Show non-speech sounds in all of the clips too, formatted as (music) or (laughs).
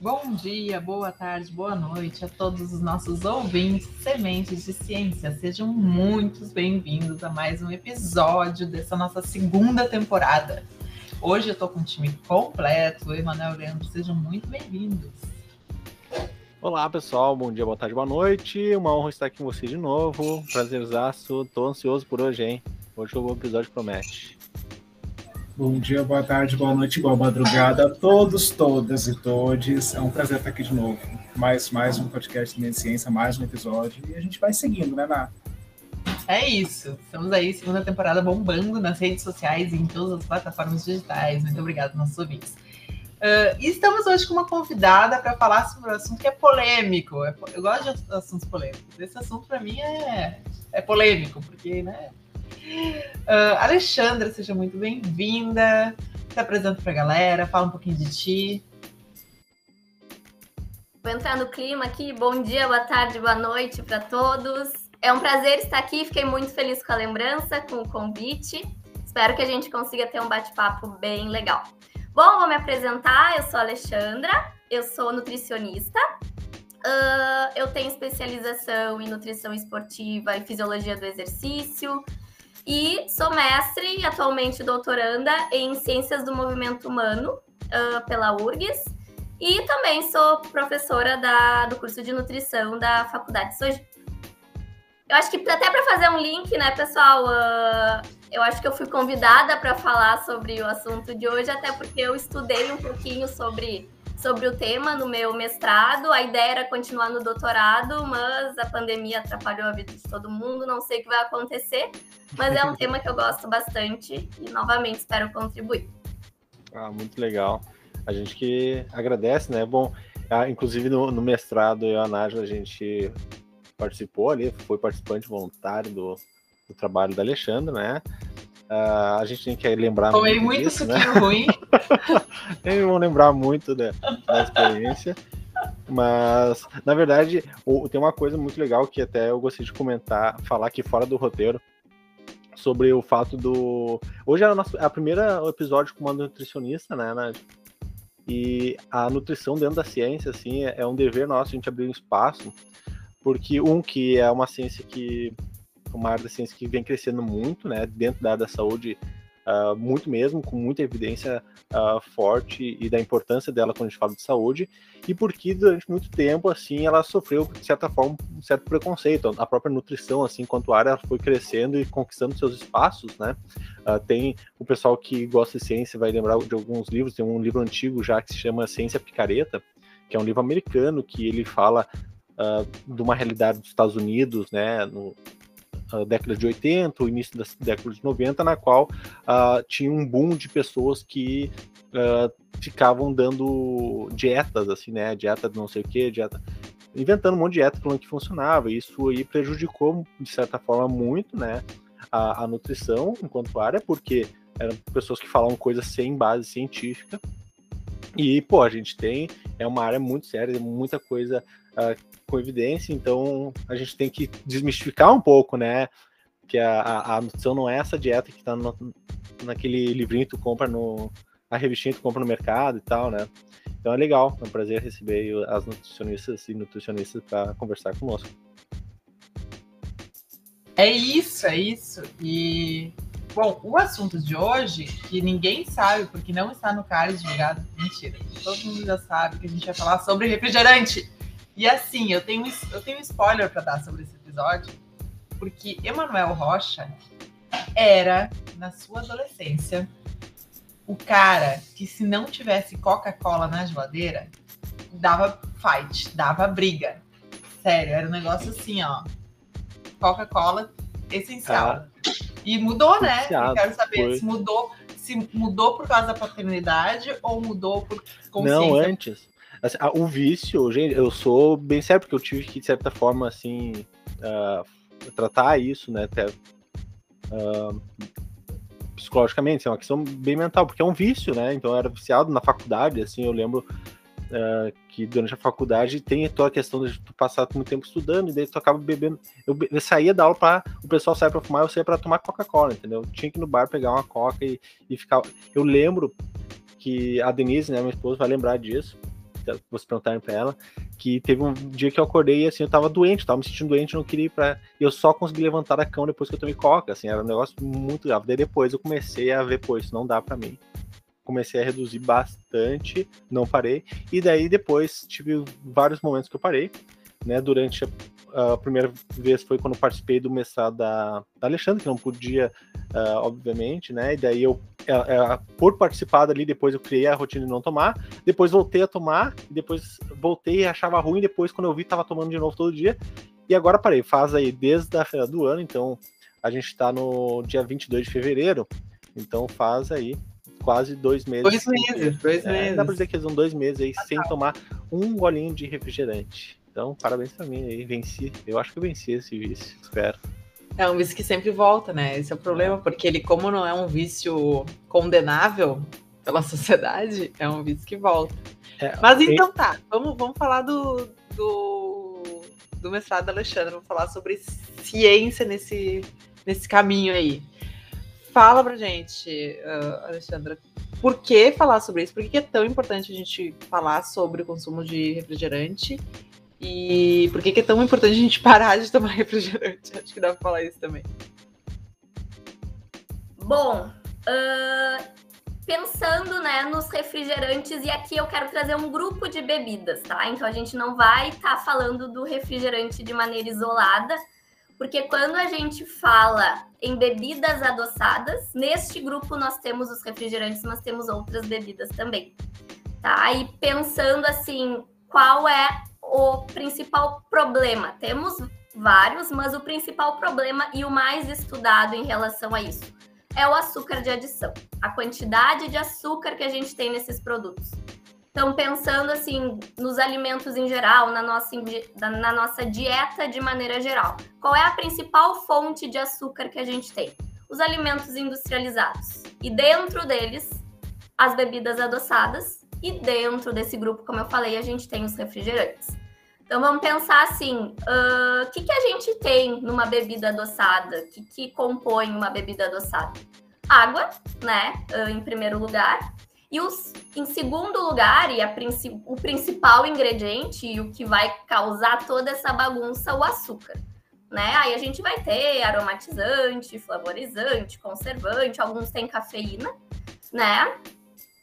Bom dia, boa tarde, boa noite a todos os nossos ouvintes sementes de ciência. Sejam muito bem-vindos a mais um episódio dessa nossa segunda temporada. Hoje eu tô com um time completo, eu e Manuel Leandro, sejam muito bem-vindos. Olá pessoal, bom dia, boa tarde, boa noite. Uma honra estar aqui com vocês de novo. Prazerzaço, tô ansioso por hoje, hein? Hoje o episódio promete. Bom dia, boa tarde, boa noite, boa madrugada a todos, todas e todes. É um prazer estar aqui de novo. Mais, mais um podcast de Ciência, mais um episódio. E a gente vai seguindo, né, Ná? É isso. Estamos aí, segunda temporada bombando nas redes sociais e em todas as plataformas digitais. Muito obrigada, nossos ouvintes. Uh, e estamos hoje com uma convidada para falar sobre um assunto que é polêmico. É eu gosto de assuntos polêmicos. Esse assunto, para mim, é, é polêmico, porque, né? Uh, Alexandra, seja muito bem-vinda. Se apresenta para a galera, fala um pouquinho de ti. Vou entrar no clima aqui. Bom dia, boa tarde, boa noite para todos. É um prazer estar aqui. Fiquei muito feliz com a lembrança, com o convite. Espero que a gente consiga ter um bate-papo bem legal. Bom, vou me apresentar. Eu sou Alexandra, eu sou nutricionista. Uh, eu tenho especialização em nutrição esportiva e fisiologia do exercício. E sou mestre e atualmente doutoranda em Ciências do Movimento Humano uh, pela URGS. E também sou professora da, do curso de nutrição da Faculdade Soji. Eu acho que até para fazer um link, né, pessoal? Uh, eu acho que eu fui convidada para falar sobre o assunto de hoje, até porque eu estudei um pouquinho sobre sobre o tema no meu mestrado. A ideia era continuar no doutorado, mas a pandemia atrapalhou a vida de todo mundo. Não sei o que vai acontecer, mas é um (laughs) tema que eu gosto bastante e novamente espero contribuir. Ah, muito legal. A gente que agradece, né? Bom, ah, inclusive no, no, mestrado eu e a Nájila, a gente participou ali, foi participante voluntário do, do trabalho da Alexandra, né? Uh, a gente tem que lembrar. Tomei muito disso, suquinho né? ruim. (laughs) Nem vão lembrar muito da, da experiência. Mas, na verdade, tem uma coisa muito legal que até eu gostaria de comentar, falar aqui fora do roteiro, sobre o fato do. Hoje é a, nossa, é a primeira episódio com uma nutricionista, né, Nádia? E a nutrição dentro da ciência, assim, é, é um dever nosso a gente abrir um espaço, porque, um, que é uma ciência que uma área da ciência que vem crescendo muito, né, dentro da área da saúde, uh, muito mesmo, com muita evidência uh, forte e da importância dela quando a gente fala de saúde, e porque durante muito tempo, assim, ela sofreu, de certa forma, um certo preconceito. A própria nutrição, assim, quanto área, ela foi crescendo e conquistando seus espaços, né. Uh, tem o pessoal que gosta de ciência vai lembrar de alguns livros, tem um livro antigo já que se chama Ciência Picareta, que é um livro americano que ele fala uh, de uma realidade dos Estados Unidos, né, no, década de 80, o início da década de 90, na qual uh, tinha um boom de pessoas que uh, ficavam dando dietas, assim, né? Dieta de não sei o que, dieta. Inventando um monte de dieta falando que funcionava. E isso aí prejudicou, de certa forma, muito, né? A, a nutrição enquanto área, porque eram pessoas que falavam coisas sem base científica. E, pô, a gente tem, é uma área muito séria, muita coisa uh, com evidência, então a gente tem que desmistificar um pouco, né? Que a, a, a nutrição não é essa dieta que está naquele livrinho que tu compra no. a revistinha que tu compra no mercado e tal, né? Então é legal, é um prazer receber as nutricionistas e nutricionistas para conversar conosco. É isso, é isso. E, bom, o assunto de hoje, que ninguém sabe, porque não está no card divulgado, mentira, todo mundo já sabe que a gente vai falar sobre refrigerante. E assim, eu tenho, eu tenho um spoiler para dar sobre esse episódio, porque Emanuel Rocha era, na sua adolescência, o cara que se não tivesse Coca-Cola na geladeira, dava fight, dava briga. Sério, era um negócio assim, ó. Coca-Cola essencial. Ah, e mudou, né? Eu quero saber foi. se mudou, se mudou por causa da paternidade ou mudou por consciência. Não, antes. Assim, o vício, gente, eu sou bem sério, porque eu tive que, de certa forma, assim, uh, tratar isso, né? Até, uh, psicologicamente, é uma questão bem mental, porque é um vício, né? Então eu era viciado na faculdade, assim, eu lembro uh, que durante a faculdade tem toda a questão de tu passar muito tempo estudando, e daí tu acaba bebendo. Eu, eu saía da aula para o pessoal sair para fumar, eu saía para tomar Coca-Cola, entendeu? Eu tinha que ir no bar pegar uma Coca e, e ficar. Eu lembro que a Denise, né, minha esposa, vai lembrar disso vocês perguntarem pra ela, que teve um dia que eu acordei assim, eu tava doente, tava me sentindo doente, não queria ir pra. E eu só consegui levantar da cama depois que eu tomei coca, assim, era um negócio muito grave. Daí depois eu comecei a ver, pô, isso não dá pra mim. Comecei a reduzir bastante, não parei. E daí depois tive vários momentos que eu parei, né? Durante a a primeira vez foi quando participei do mestrado da, da Alexandre, que não podia, uh, obviamente, né? E daí eu, uh, uh, por participar dali, depois eu criei a rotina de não tomar, depois voltei a tomar, depois voltei e achava ruim, depois quando eu vi, tava tomando de novo todo dia, e agora parei. Faz aí desde a do ano, então a gente tá no dia 22 de fevereiro, então faz aí quase dois meses. Dois meses, dois é, meses. Dá pra dizer que são dois meses aí sem tomar um golinho de refrigerante. Então, parabéns pra mim aí, venci. Eu acho que eu venci esse vício, espero. É um vício que sempre volta, né? Esse é o problema, porque ele, como não é um vício condenável pela (laughs) sociedade, é um vício que volta. É, Mas então tá, vamos, vamos falar do, do, do mestrado da Alexandra, vamos falar sobre ciência nesse, nesse caminho aí. Fala pra gente, uh, Alexandra, por que falar sobre isso? Por que é tão importante a gente falar sobre o consumo de refrigerante e por que, é tão importante a gente (laughs) parar de tomar refrigerante? Acho que dá pra falar isso também. Bom, uh, pensando né, nos refrigerantes, e aqui eu quero trazer um grupo de bebidas, tá? Então a gente não vai estar tá falando do refrigerante de maneira isolada, porque quando a gente fala em bebidas adoçadas, neste grupo nós temos os refrigerantes, mas temos outras bebidas também. Tá? E pensando assim, qual é o principal problema? Temos vários, mas o principal problema e o mais estudado em relação a isso é o açúcar de adição, a quantidade de açúcar que a gente tem nesses produtos. Então, pensando assim nos alimentos em geral, na nossa, na nossa dieta de maneira geral, qual é a principal fonte de açúcar que a gente tem? Os alimentos industrializados. E dentro deles, as bebidas adoçadas. E dentro desse grupo, como eu falei, a gente tem os refrigerantes. Então vamos pensar assim: o uh, que, que a gente tem numa bebida adoçada? O que, que compõe uma bebida adoçada? Água, né? Uh, em primeiro lugar. E os, em segundo lugar, e a, o principal ingrediente e o que vai causar toda essa bagunça, o açúcar. Né? Aí a gente vai ter aromatizante, flavorizante, conservante, alguns têm cafeína, né?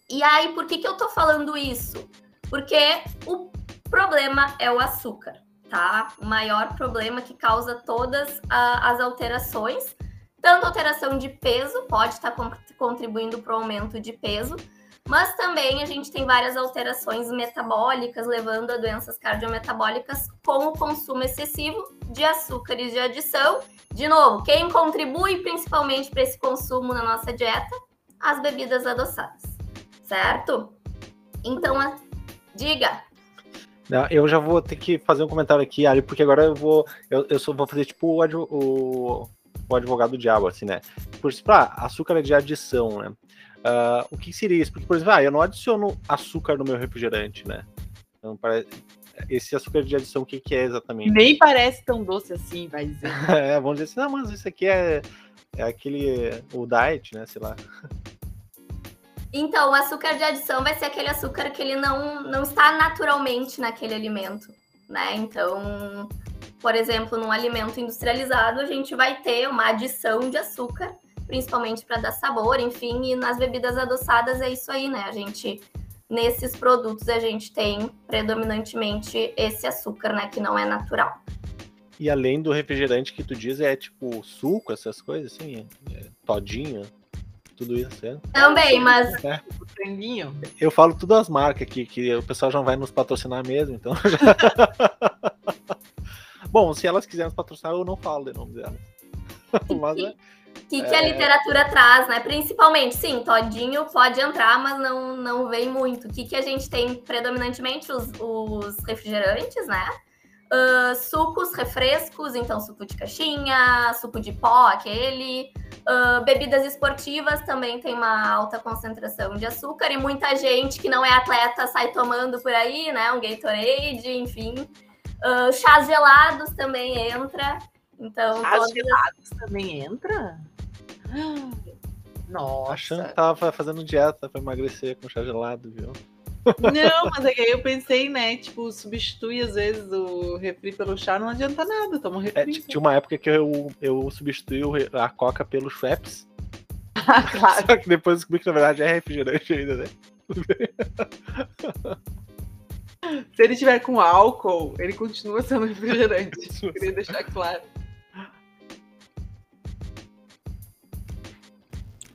E aí, por que, que eu tô falando isso? Porque o problema é o açúcar, tá? O maior problema que causa todas a, as alterações, tanto alteração de peso, pode estar contribuindo para o aumento de peso, mas também a gente tem várias alterações metabólicas, levando a doenças cardiometabólicas com o consumo excessivo de açúcares de adição. De novo, quem contribui principalmente para esse consumo na nossa dieta? As bebidas adoçadas, certo? Então, diga. Eu já vou ter que fazer um comentário aqui, Ali, porque agora eu vou. Eu, eu só vou fazer tipo o, o, o advogado do diabo, assim, né? Por exemplo, ah, açúcar é de adição, né? Uh, o que seria isso? Porque, por exemplo, ah, eu não adiciono açúcar no meu refrigerante, né? Então, parece... Esse açúcar de adição, o que, que é exatamente? Nem parece tão doce assim, vai dizer. (laughs) é, vamos dizer assim, não, mas isso aqui é, é aquele. o diet, né? Sei lá. Então, o açúcar de adição vai ser aquele açúcar que ele não, não está naturalmente naquele alimento, né? Então, por exemplo, num alimento industrializado, a gente vai ter uma adição de açúcar, principalmente para dar sabor, enfim, e nas bebidas adoçadas é isso aí, né? A gente nesses produtos a gente tem predominantemente esse açúcar, né, que não é natural. E além do refrigerante que tu diz, é tipo suco, essas coisas assim, é todinho tudo isso, certo? Também, mas. É. Eu falo tudo as marcas aqui, que o pessoal já vai nos patrocinar mesmo, então. (laughs) (laughs) Bom, se elas quiserem nos patrocinar, eu não falo de nome delas. (laughs) mas é. O que, que a é. literatura traz, né? Principalmente, sim, todinho pode entrar, mas não, não vem muito. O que, que a gente tem predominantemente? Os, os refrigerantes, né? Uh, sucos, refrescos, então suco de caixinha, suco de pó, aquele. Uh, bebidas esportivas também tem uma alta concentração de açúcar e muita gente que não é atleta sai tomando por aí, né? Um Gatorade, enfim. Uh, chás gelados também entra. Então, chás todas... gelados também entra? Nossa. Achando que tava fazendo dieta para emagrecer com chá gelado, viu? Não, mas é que aí eu pensei, né? Tipo, substitui às vezes o refri pelo chá, não adianta nada, toma um É, refri. t- tinha uma época que eu, eu substituí a coca pelo Schweppes. Ah, claro. (laughs) Só que depois descobri que na verdade é refrigerante ainda, né? Se ele tiver com álcool, ele continua sendo refrigerante. (laughs) Queria deixar claro.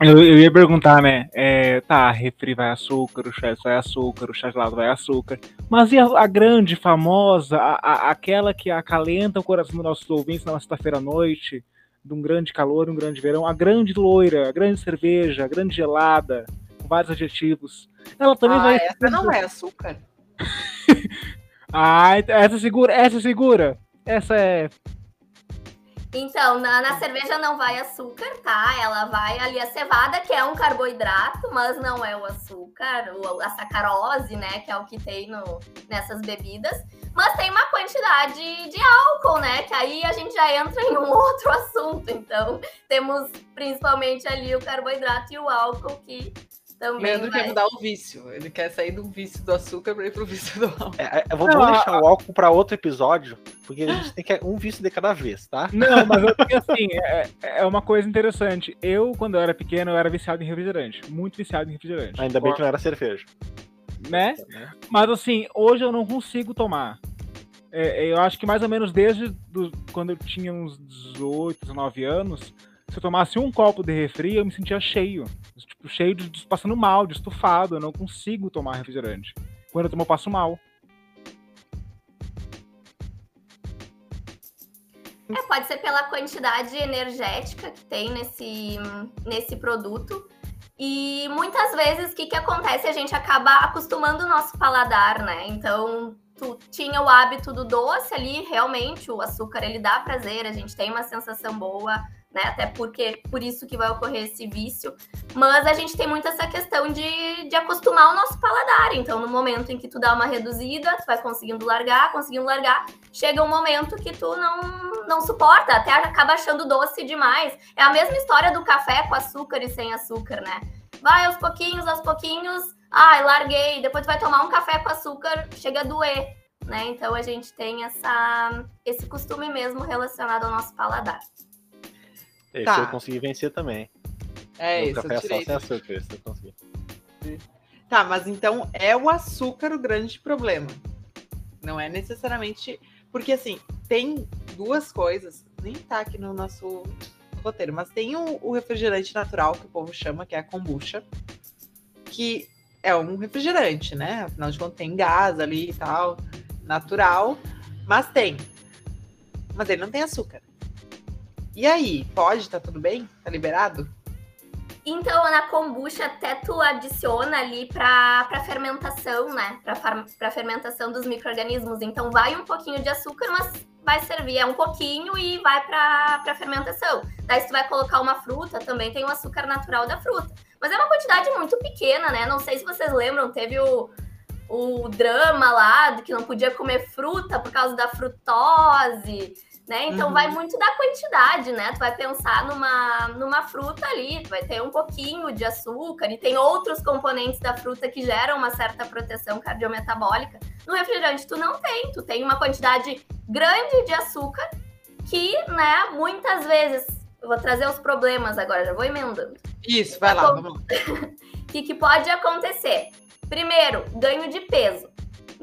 Eu, eu ia perguntar, né? É, tá, refri vai açúcar, o chá vai açúcar, o chá gelado vai açúcar. Mas e a, a grande, famosa, a, a- aquela que acalenta o coração dos nossos ouvintes na sexta-feira à noite, de um grande calor, um grande verão, a grande loira, a grande cerveja, a grande gelada, com vários adjetivos. Ela também Ah, vai. essa não é açúcar. (laughs) Ah, essa segura, essa segura. Essa é. Então, na, na cerveja não vai açúcar, tá? Ela vai ali a cevada, que é um carboidrato, mas não é o açúcar, o- a sacarose, né? Que é o que tem no, nessas bebidas. Mas tem uma quantidade de álcool, né? Que aí a gente já entra em um (laughs) outro assunto. Então, temos principalmente ali o carboidrato e o álcool, que também Leandro vai... quer mudar o vício. Ele quer sair do vício do açúcar para ir pro vício do álcool. É, é, vamos Não, vamos a- deixar o álcool pra outro episódio, porque a gente tem que um vício de cada vez, tá? Não, mas eu, porque, assim, é, é uma coisa interessante. Eu, quando eu era pequeno, eu era viciado em refrigerante. Muito viciado em refrigerante. Ainda bem que não era cerveja. Né? Mas assim, hoje eu não consigo tomar. É, eu acho que mais ou menos desde do- quando eu tinha uns 18, 19 anos, se eu tomasse um copo de refri, eu me sentia cheio. Tipo, cheio de, de- passando mal, de estufado. Eu não consigo tomar refrigerante. Quando eu tomo, eu passo mal. É, pode ser pela quantidade energética que tem nesse, nesse produto. E muitas vezes o que, que acontece? A gente acaba acostumando o nosso paladar, né? Então, tu tinha o hábito do doce ali, realmente o açúcar ele dá prazer, a gente tem uma sensação boa, né? Até porque por isso que vai ocorrer esse vício. Mas a gente tem muito essa questão de, de acostumar o nosso paladar. Então, no momento em que tu dá uma reduzida, tu vai conseguindo largar, conseguindo largar, chega um momento que tu não, não suporta, até acaba achando doce demais. É a mesma história do café com açúcar e sem açúcar, né? Vai aos pouquinhos, aos pouquinhos, ai, larguei, depois tu vai tomar um café com açúcar, chega a doer, né? Então a gente tem essa, esse costume mesmo relacionado ao nosso paladar. Esse Tá. eu consegui vencer também. É No isso, café eu só tirei. sem açúcar, esse eu consegui. Tá, mas então é o açúcar o grande problema. Não é necessariamente. Porque assim, tem duas coisas, nem tá aqui no nosso roteiro, mas tem o, o refrigerante natural, que o povo chama, que é a kombucha, que é um refrigerante, né? Afinal de contas, tem gás ali e tal, natural, mas tem. Mas ele não tem açúcar. E aí, pode? Tá tudo bem? Tá liberado? Então, na kombucha, até tu adiciona ali para fermentação, né? Para fermentação dos micro-organismos. Então, vai um pouquinho de açúcar, mas vai servir. É um pouquinho e vai para fermentação. Daí, se tu vai colocar uma fruta, também tem o açúcar natural da fruta. Mas é uma quantidade muito pequena, né? Não sei se vocês lembram, teve o, o drama lá de que não podia comer fruta por causa da frutose né? Então Uhum. vai muito da quantidade, né? Tu vai pensar numa, numa fruta ali, tu vai ter um pouquinho de açúcar e tem outros componentes da fruta que geram uma certa proteção cardiometabólica. No refrigerante tu não tem, tu tem uma quantidade grande de açúcar que, né, muitas vezes, eu vou trazer os problemas agora, já vou emendando. Isso, vai lá, vamos lá. O (laughs) que, que pode acontecer? Primeiro, ganho de peso.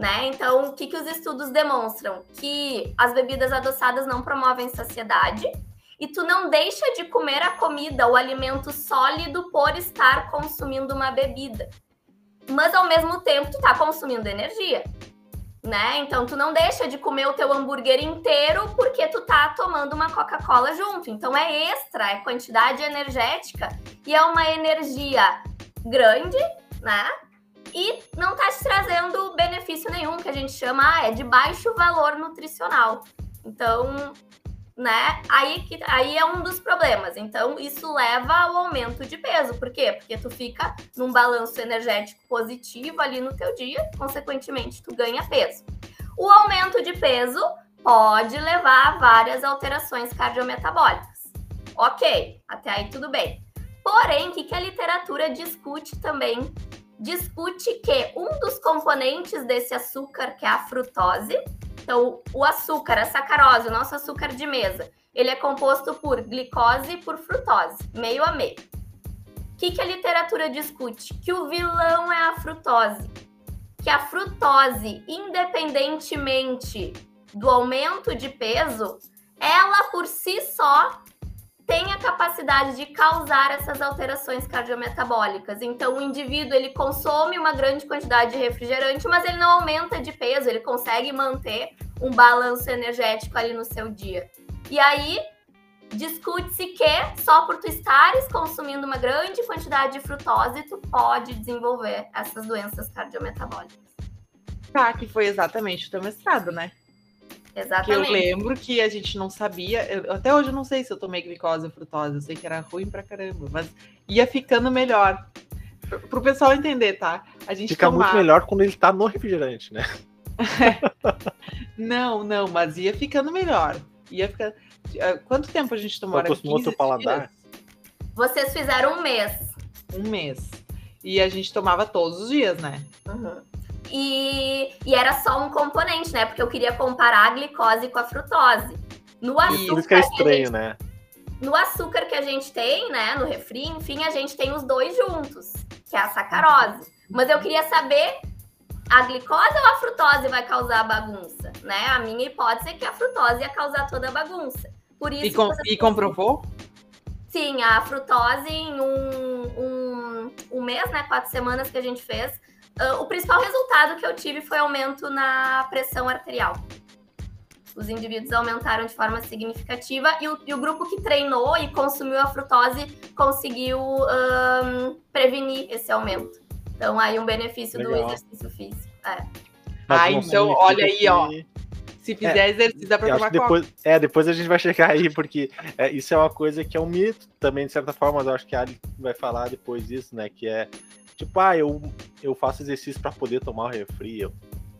Né? Então, o que, que os estudos demonstram? Que as bebidas adoçadas não promovem saciedade e tu não deixa de comer a comida, o alimento sólido, por estar consumindo uma bebida. Mas ao mesmo tempo, tu tá consumindo energia. Né? Então, tu não deixa de comer o teu hambúrguer inteiro porque tu tá tomando uma Coca-Cola junto. Então, é extra, é quantidade energética e é uma energia grande, né? E não tá te trazendo benefício nenhum, que a gente chama ah, é de baixo valor nutricional. Então, né? Aí, que, aí é um dos problemas. Então, isso leva ao aumento de peso. Por quê? Porque tu fica num balanço energético positivo ali no teu dia, consequentemente, tu ganha peso. O aumento de peso pode levar a várias alterações cardiometabólicas. Ok, até aí tudo bem. Porém, o que, que a literatura discute também discute que um dos componentes desse açúcar, que é a frutose, então o açúcar, a sacarose, o nosso açúcar de mesa, ele é composto por glicose e por frutose, meio a meio. O que, que a literatura discute? Que o vilão é a frutose. Que a frutose, independentemente do aumento de peso, ela por si só tem a capacidade de causar essas alterações cardiometabólicas. Então, o indivíduo ele consome uma grande quantidade de refrigerante, mas ele não aumenta de peso, ele consegue manter um balanço energético ali no seu dia. E aí, discute-se que só por tu estares consumindo uma grande quantidade de frutose, tu pode desenvolver essas doenças cardiometabólicas. Tá, que foi exatamente o teu mestrado, né? Exatamente. Que eu lembro que a gente não sabia. Eu, até hoje eu não sei se eu tomei glicose ou frutose. Eu sei que era ruim pra caramba, mas ia ficando melhor. Pro, pro pessoal entender, tá? A gente Fica tomava... muito melhor quando ele tá no refrigerante, né? (laughs) não, não, mas ia ficando melhor. Ia ficar. Eh, quanto tempo a gente tomou? Acostumou teu paladar? Dias? Vocês fizeram um mês. Um mês. E a gente tomava todos os dias, né? Uhum. E, e era só um componente, né? Porque eu queria comparar a glicose com a frutose. No açúcar. Isso que é estranho, gente, né? No açúcar que a gente tem, né? No refri, enfim, a gente tem os dois juntos, que é a sacarose. Mas eu queria saber a glicose ou a frutose vai causar a bagunça, né? A minha hipótese é que a frutose ia causar toda a bagunça. Por isso e, com, e comprovou? Sim, a frutose em um, um, um mês, né? Quatro semanas que a gente fez, o principal resultado que eu tive foi aumento na pressão arterial. Os indivíduos aumentaram de forma significativa e o, e o grupo que treinou e consumiu a frutose conseguiu um, prevenir esse aumento. Então, aí um benefício Legal. do exercício físico. É. Ah, então, olha aí, ó. Se fizer é, exercício, dá pra tomar depois, É, depois a gente vai chegar aí, porque é, isso é uma coisa que é um mito também, de certa forma, mas eu acho que a Ali vai falar depois disso, né? Que é Tipo, ah, eu, eu faço exercício para poder tomar o refri. Eu,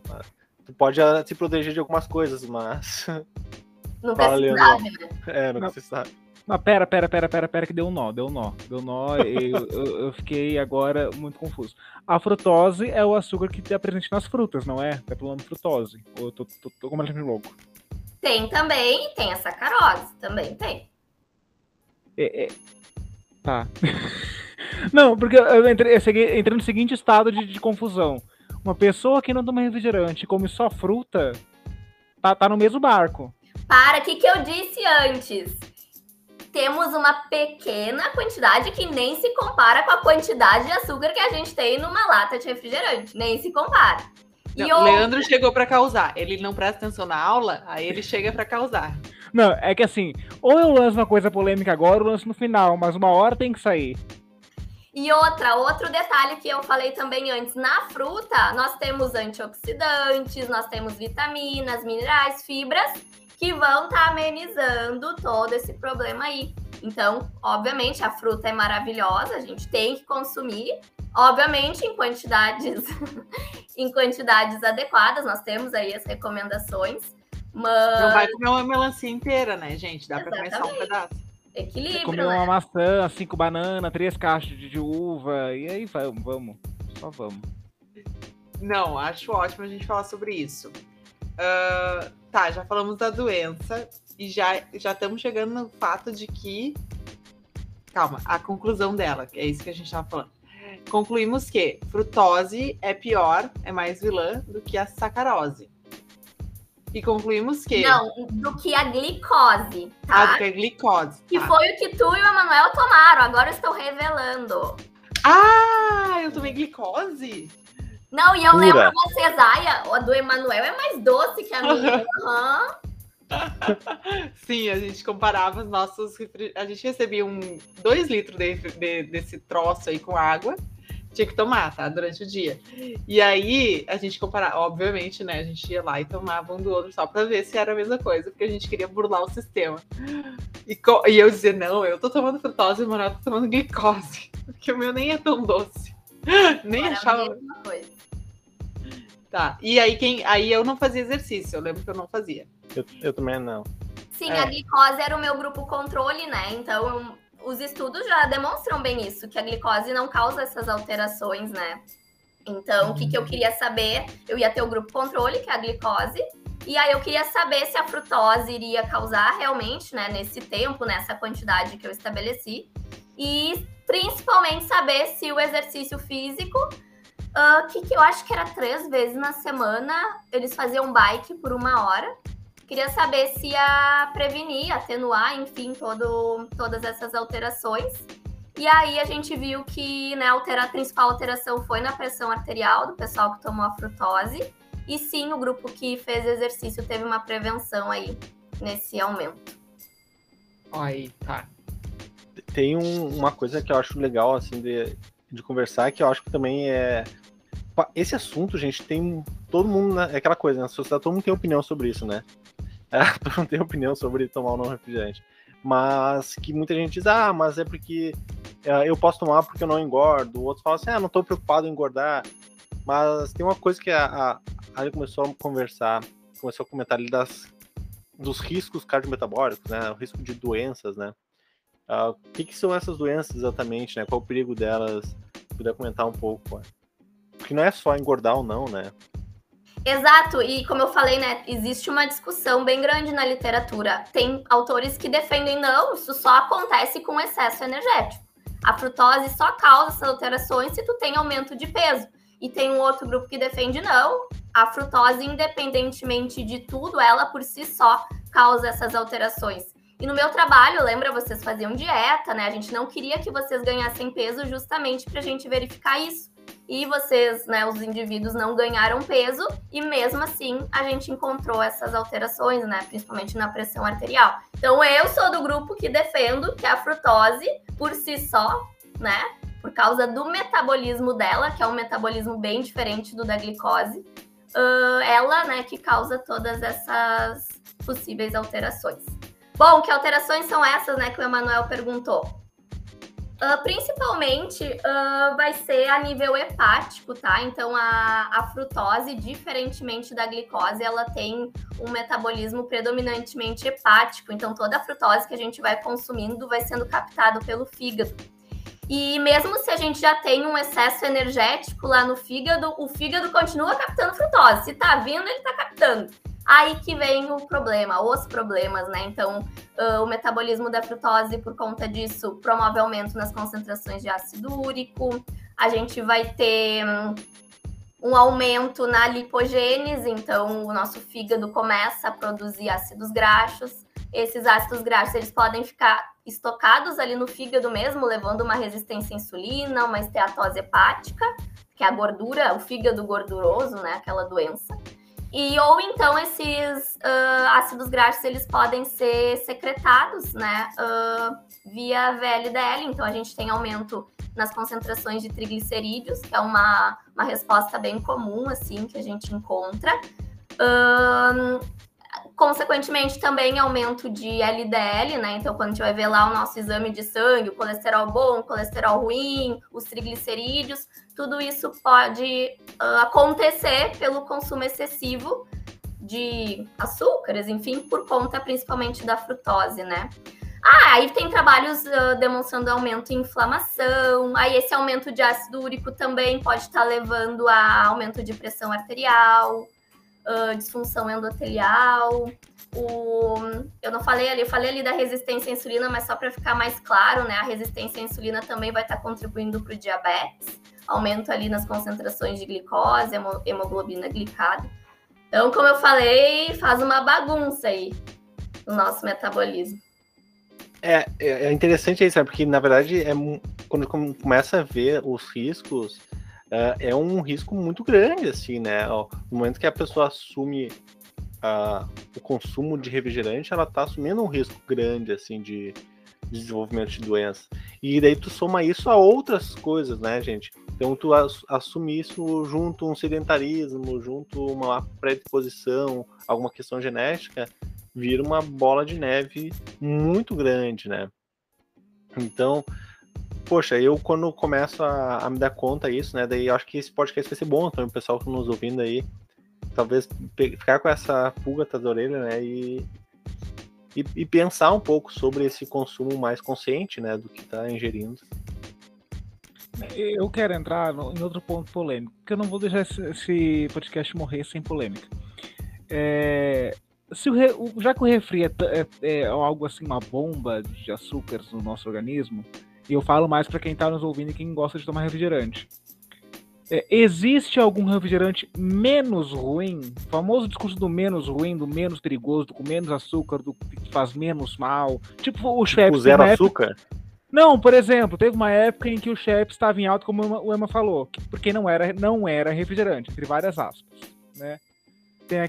ah, tu pode ah, se proteger de algumas coisas, mas. (laughs) Nunca Fala, se sabe, né? É, nunca não. se sabe. Mas pera, pera, pera, pera, pera, que deu um nó, deu um nó. Deu um nó, eu, eu, eu, fiquei agora muito confuso. A frutose é o açúcar que está presente nas frutas, não é? Tá pulando frutose. Ou eu tô, tô, tô completamente louco. Tem também, tem a sacarose, também tem. É, é... Tá. (laughs) Não, porque eu entrei, eu cheguei, entrei no seguinte estado de, de, confusão. Uma pessoa que não toma refrigerante come só fruta, tá, tá no mesmo barco. Para, o que, que eu disse antes? Temos uma pequena quantidade que nem se compara com a quantidade de açúcar que a gente tem numa lata de refrigerante. Nem se compara. Não, e Leandro chegou para causar. Ele não presta atenção na aula, aí ele chega para causar. Não, é que assim, ou eu lanço uma coisa polêmica agora, ou eu lanço no final, mas uma hora tem que sair. E outra, outro detalhe que eu falei também antes, na fruta nós temos antioxidantes, nós temos vitaminas, minerais, fibras que vão estar tá amenizando todo esse problema aí. Então, obviamente, a fruta é maravilhosa, a gente tem que consumir, obviamente em quantidades (laughs) em quantidades adequadas. Nós temos aí as recomendações, mas não vai comer uma melancia inteira, né, gente? Dá para comer só um pedaço. Equilíbrio. Comer né? uma maçã, cinco bananas, três caixas de, de uva, e aí vamos, vamos. Só vamos. Não, acho ótimo a gente falar sobre isso. Uh, tá, já falamos da doença e já, já estamos chegando no fato de que. Calma, a conclusão dela, que é isso que a gente estava falando. Concluímos que frutose é pior, é mais vilã do que a sacarose. E concluímos que. Não, do que a glicose. Tá? Ah, do que a glicose. Que tá. foi o que tu e o Emanuel tomaram. Agora eu estou revelando. Ah, eu tomei glicose? Não, e eu Pura. lembro vocês, ai, a do Emanuel é mais doce que a minha. (laughs) Uhum. Sim, a gente comparava os nossos. A gente recebia um 2 litros de, de, desse troço aí com água tinha que tomar, tá? Durante o dia. E aí a gente comparava, obviamente, né? A gente ia lá e tomava um do outro só pra ver se era a mesma coisa, porque a gente queria burlar o sistema. E, e eu dizia, não, eu tô tomando frutose e o Manuel tá tomando glicose, porque o meu nem é tão doce. (laughs) nem Agora achava. A mesma coisa. Tá. E aí, quem, aí eu não fazia exercício, eu lembro que eu não fazia. Eu, eu também não. Sim, é. a glicose era o meu grupo controle, né? Então os estudos já demonstram bem isso, que a glicose não causa essas alterações, né? Então, o que, que eu queria saber? Eu ia ter o grupo controle, que é a glicose, e aí eu queria saber se a frutose iria causar realmente, né, nesse tempo, nessa quantidade que eu estabeleci, e principalmente saber se o exercício físico, uh, que, que eu acho que era três vezes na semana, eles faziam bike por uma hora. Queria saber se ia prevenir, atenuar, enfim, todo, todas essas alterações. E aí a gente viu que né, a principal alteração foi na pressão arterial do pessoal que tomou a frutose. E sim, o grupo que fez exercício teve uma prevenção aí nesse aumento. Aí, tá. Tem um, uma coisa que eu acho legal, assim, de, de conversar, que eu acho que também é. Esse assunto, gente, tem. Todo mundo. É aquela coisa, na sociedade, todo mundo tem opinião sobre isso, né? É, todo mundo tem opinião sobre tomar ou não refrigerante. Mas que muita gente diz, ah, mas é porque é, eu posso tomar porque eu não engordo. Outros falam assim, ah, não estou preocupado em engordar. Mas tem uma coisa que a, a, Ali começou a conversar, começou a comentar ali das, dos riscos cardiometabólicos, né? O risco de doenças, né? Uh, o que, que, são essas doenças exatamente, né? Qual o perigo delas? Se puder comentar um pouco. Né? Porque não é só engordar ou não, né? Exato, e como eu falei, né, existe uma discussão bem grande na literatura. Tem autores que defendem não, isso só acontece com excesso energético. A frutose só causa essas alterações se tu tem aumento de peso. E tem um outro grupo que defende não, a frutose, independentemente de tudo, ela por si só causa essas alterações. E no meu trabalho, lembra, vocês faziam dieta, né? A gente não queria que vocês ganhassem peso justamente para a gente verificar isso. E vocês, né, os indivíduos não ganharam peso e mesmo assim a gente encontrou essas alterações, né, principalmente na pressão arterial. Então eu sou do grupo que defendo que a frutose por si só, né, por causa do metabolismo dela, que é um metabolismo bem diferente do da glicose, uh, ela, né, que causa todas essas possíveis alterações. Bom, que alterações são essas, né, que o Emanuel perguntou? Uh, principalmente uh, vai ser a nível hepático, tá? Então a, a frutose, diferentemente da glicose, ela tem um metabolismo predominantemente hepático. Então toda a frutose que a gente vai consumindo vai sendo captado pelo fígado. E mesmo se a gente já tem um excesso energético lá no fígado, o fígado continua captando frutose. Se tá vindo, ele tá captando. Aí que vem o problema, os problemas, né? Então, uh, o metabolismo da frutose, por conta disso, promove aumento nas concentrações de ácido úrico. A gente vai ter um, um aumento na lipogênese, então o nosso fígado começa a produzir ácidos graxos. Esses ácidos graxos eles podem ficar estocados ali no fígado mesmo, levando uma resistência à insulina, uma esteatose hepática, que é a gordura, o fígado gorduroso, né, aquela doença. E ou então esses uh, ácidos graxos eles podem ser secretados, né, uh, via VLDL. Então a gente tem aumento nas concentrações de triglicerídeos, que é uma, uma resposta bem comum assim que a gente encontra. Consequentemente, também aumento de LDL, né? Então, quando a gente vai ver lá o nosso exame de sangue, o colesterol bom, o colesterol ruim, os triglicerídeos, tudo isso pode uh, acontecer pelo consumo excessivo de açúcares, enfim, por conta principalmente da frutose, né? Ah, aí tem trabalhos uh, demonstrando aumento em inflamação. Aí esse aumento de ácido úrico também pode estar levando a aumento de pressão arterial uh, disfunção endotelial. O, eu não falei ali, eu falei ali da resistência à insulina, mas só para ficar mais claro, né? A resistência à insulina também vai estar tá contribuindo para o diabetes, aumento ali nas concentrações de glicose, hemoglobina glicada. Então, como eu falei, faz uma bagunça aí no nosso metabolismo. É, é, é interessante isso, porque na verdade é quando começa a ver os riscos, uh, é um risco muito grande, assim, né? No momento que a pessoa assume uh, o consumo de refrigerante, ela está assumindo um risco grande, assim, de, de desenvolvimento de doença. E daí tu soma isso a outras coisas, né, gente? Então tu assume isso junto um sedentarismo, junto uma predisposição, alguma questão genética, vira uma bola de neve muito grande, né? Então, poxa, eu quando começo a, a me dar conta disso, né? Daí acho que esse podcast vai ser bom também, o pessoal que tá nos ouvindo aí. Talvez ficar com essa pulga atrás da orelha, né? E, e, e, pensar um pouco sobre esse consumo mais consciente, né? Do que tá ingerindo. Eu quero entrar no, em outro ponto polêmico, porque eu não vou deixar esse, esse podcast morrer sem polêmica. É, se o, re, o, já que o refri é, é, é, algo assim, uma bomba de açúcares no nosso organismo, e eu falo mais para quem está nos ouvindo e quem gosta de tomar refrigerante. É, existe algum refrigerante menos ruim? O famoso discurso do menos ruim, do menos perigoso, do com menos açúcar, do que faz menos mal. Tipo o tipo zero açúcar? Época... Não, por exemplo, teve uma época em que o Cheps estava em alta, como o Emma falou, porque não era, não era refrigerante, entre várias aspas, né? Tem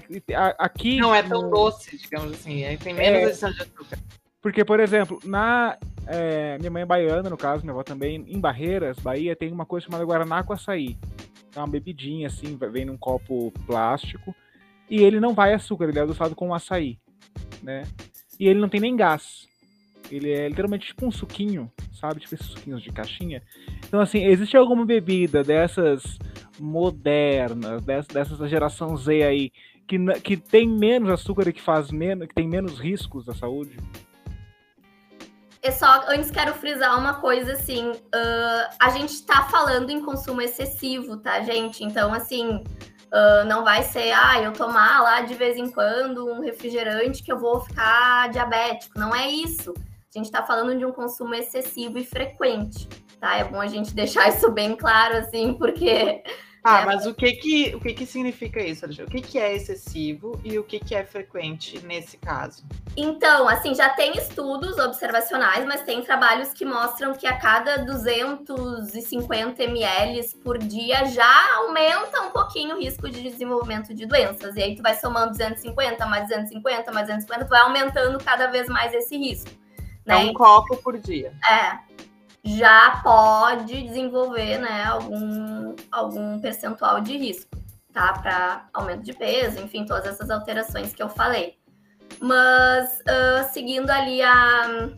aqui, não é tão doce, digamos assim, tem menos é... adição de açúcar. Porque, por exemplo, na é, minha mãe é baiana, no caso, minha avó também, em Barreiras, Bahia, tem uma coisa chamada Guaraná com açaí. É uma bebidinha, assim, vem num copo plástico. E ele não vai açúcar, ele é adoçado com açaí, né? E ele não tem nem gás. Ele é literalmente tipo um suquinho, sabe? Tipo esses suquinhos de caixinha. Então, assim, existe alguma bebida dessas modernas, dessa geração Z aí, que, que tem menos açúcar e que faz menos, que tem menos riscos à saúde? Eu só antes quero frisar uma coisa assim, uh, a gente está falando em consumo excessivo, tá, gente? Então, assim, uh, não vai ser, ah, eu tomar lá de vez em quando um refrigerante que eu vou ficar diabético. Não é isso. A gente está falando de um consumo excessivo e frequente, tá? É bom a gente (laughs) deixar isso bem claro, assim, porque ah, é, mas o que que, o que que significa isso, Alexandre? O que que é excessivo e o que que é frequente nesse caso? Então, assim, já tem estudos observacionais, mas tem trabalhos que mostram que a cada 250 ml por dia já aumenta um pouquinho o risco de desenvolvimento de doenças. E aí tu vai somando 250, mais 250, mais 250, tu vai aumentando cada vez mais esse risco. Né? É um copo por dia. É já pode desenvolver né, algum, algum percentual de risco, tá? Para aumento de peso, enfim, todas essas alterações que eu falei. Mas uh, seguindo ali a,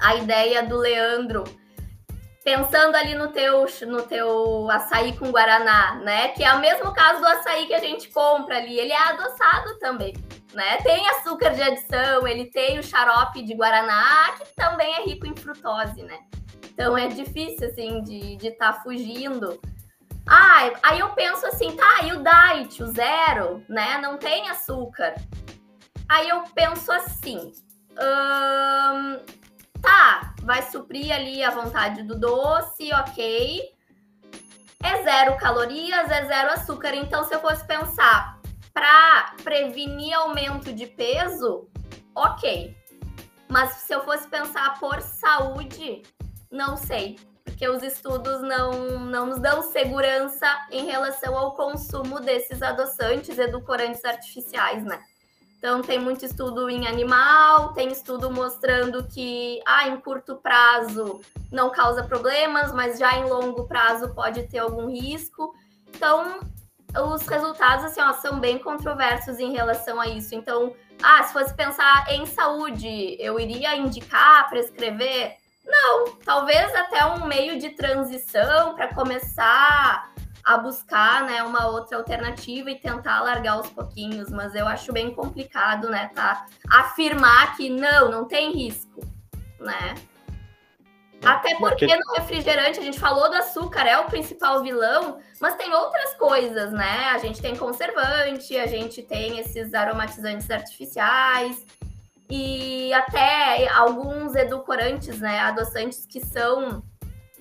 a ideia do Leandro, pensando ali no teu, no teu açaí com guaraná, né? Que é o mesmo caso do açaí que a gente compra ali, ele é adoçado também. Né? Tem açúcar de adição, ele tem o xarope de guaraná, que também é rico em frutose, né? Então é difícil, assim, de estar tá fugindo. Ah, aí eu penso assim, tá, e o diet, o zero, né? Não tem açúcar. Aí eu penso assim, hum, tá, vai suprir ali a vontade do doce, ok. É zero calorias, é zero açúcar. Então, se eu fosse pensar para prevenir aumento de peso, ok. Mas se eu fosse pensar por saúde, não sei, porque os estudos não, não nos dão segurança em relação ao consumo desses adoçantes, edulcorantes artificiais, né? Então, tem muito estudo em animal, tem estudo mostrando que, ah, em curto prazo não causa problemas, mas já em longo prazo pode ter algum risco. Então, os resultados, assim, ó, são bem controversos em relação a isso. Então, ah, se fosse pensar em saúde, eu iria indicar, prescrever? Não, talvez até um meio de transição para começar a buscar né, uma outra alternativa e tentar largar aos pouquinhos, mas eu acho bem complicado, né, tá? Afirmar que não, não tem risco, né? Até porque no refrigerante a gente falou do açúcar, é o principal vilão, mas tem outras coisas, né? A gente tem conservante, a gente tem esses aromatizantes artificiais e até alguns edulcorantes, né, adoçantes que são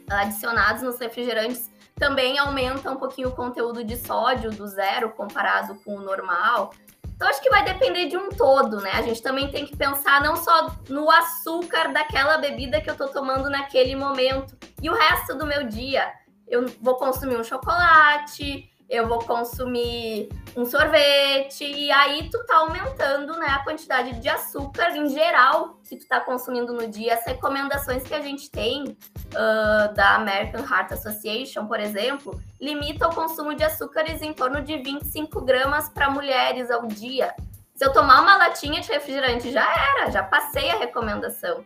adicionados nos refrigerantes também aumentam um pouquinho o conteúdo de sódio do zero comparado com o normal. Então acho que vai depender de um todo, né? A gente também tem que pensar não só no açúcar daquela bebida que eu tô tomando naquele momento e o resto do meu dia. Eu vou consumir um chocolate, eu vou consumir um sorvete, e aí tu tá aumentando né, a quantidade de açúcar em geral que tu tá consumindo no dia. As recomendações que a gente tem uh, da American Heart Association, por exemplo, limita o consumo de açúcares em torno de 25 gramas para mulheres ao dia. Se eu tomar uma latinha de refrigerante, já era, já passei a recomendação.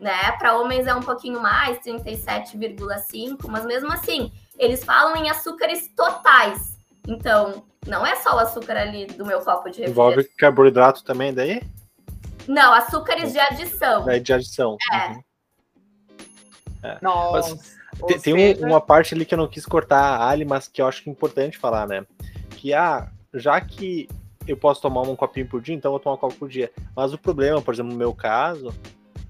Né? Para homens é um pouquinho mais, 37,5, mas mesmo assim, eles falam em açúcares totais. Então, não é só o açúcar ali do meu copo de refrigerante. Envolve carboidrato também daí? Não, açúcares de adição. É de adição. É. Uhum. É. Nossa. Tem, tem um, uma parte ali que eu não quis cortar a Ali, mas que eu acho que é importante falar, né? Que ah, já que eu posso tomar um copinho por dia, então eu vou tomar um copo por dia. Mas o problema, por exemplo, no meu caso,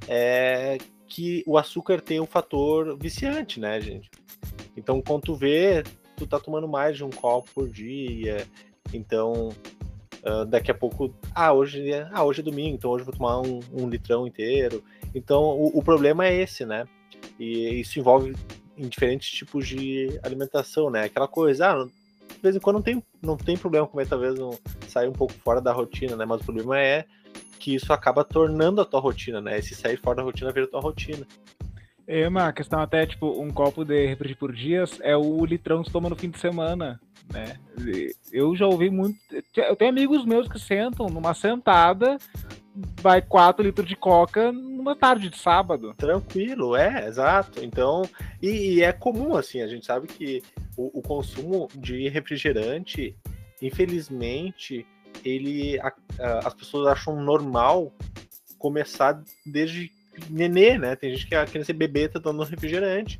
é que o açúcar tem um fator viciante, né, gente? Então, quando tu vê, tu tá tomando mais de um copo por dia. Então, uh, daqui a pouco, ah, hoje é, ah, hoje é domingo, então hoje eu vou tomar um, um litrão inteiro. Então, o, o, problema é esse, né? E isso envolve em diferentes tipos de alimentação, né? Aquela coisa, ah, de vez em quando não tem, não tem problema comer talvez um, sair um pouco fora da rotina, né? Mas o problema é que isso acaba tornando a tua rotina, né? Esse sair fora da rotina vira a tua rotina. É uma questão até, tipo, um copo de refri por dia é o litrão que toma no fim de semana, né? Eu já ouvi muito... Eu tenho amigos meus que sentam numa sentada, vai 4 litros de coca numa tarde de sábado. Tranquilo, é, exato. Então, e, e é comum, assim, a gente sabe que o, o consumo de refrigerante, infelizmente, ele a, a, as pessoas acham normal começar desde nenê, né? Tem gente que a criança bebê tá dando refrigerante.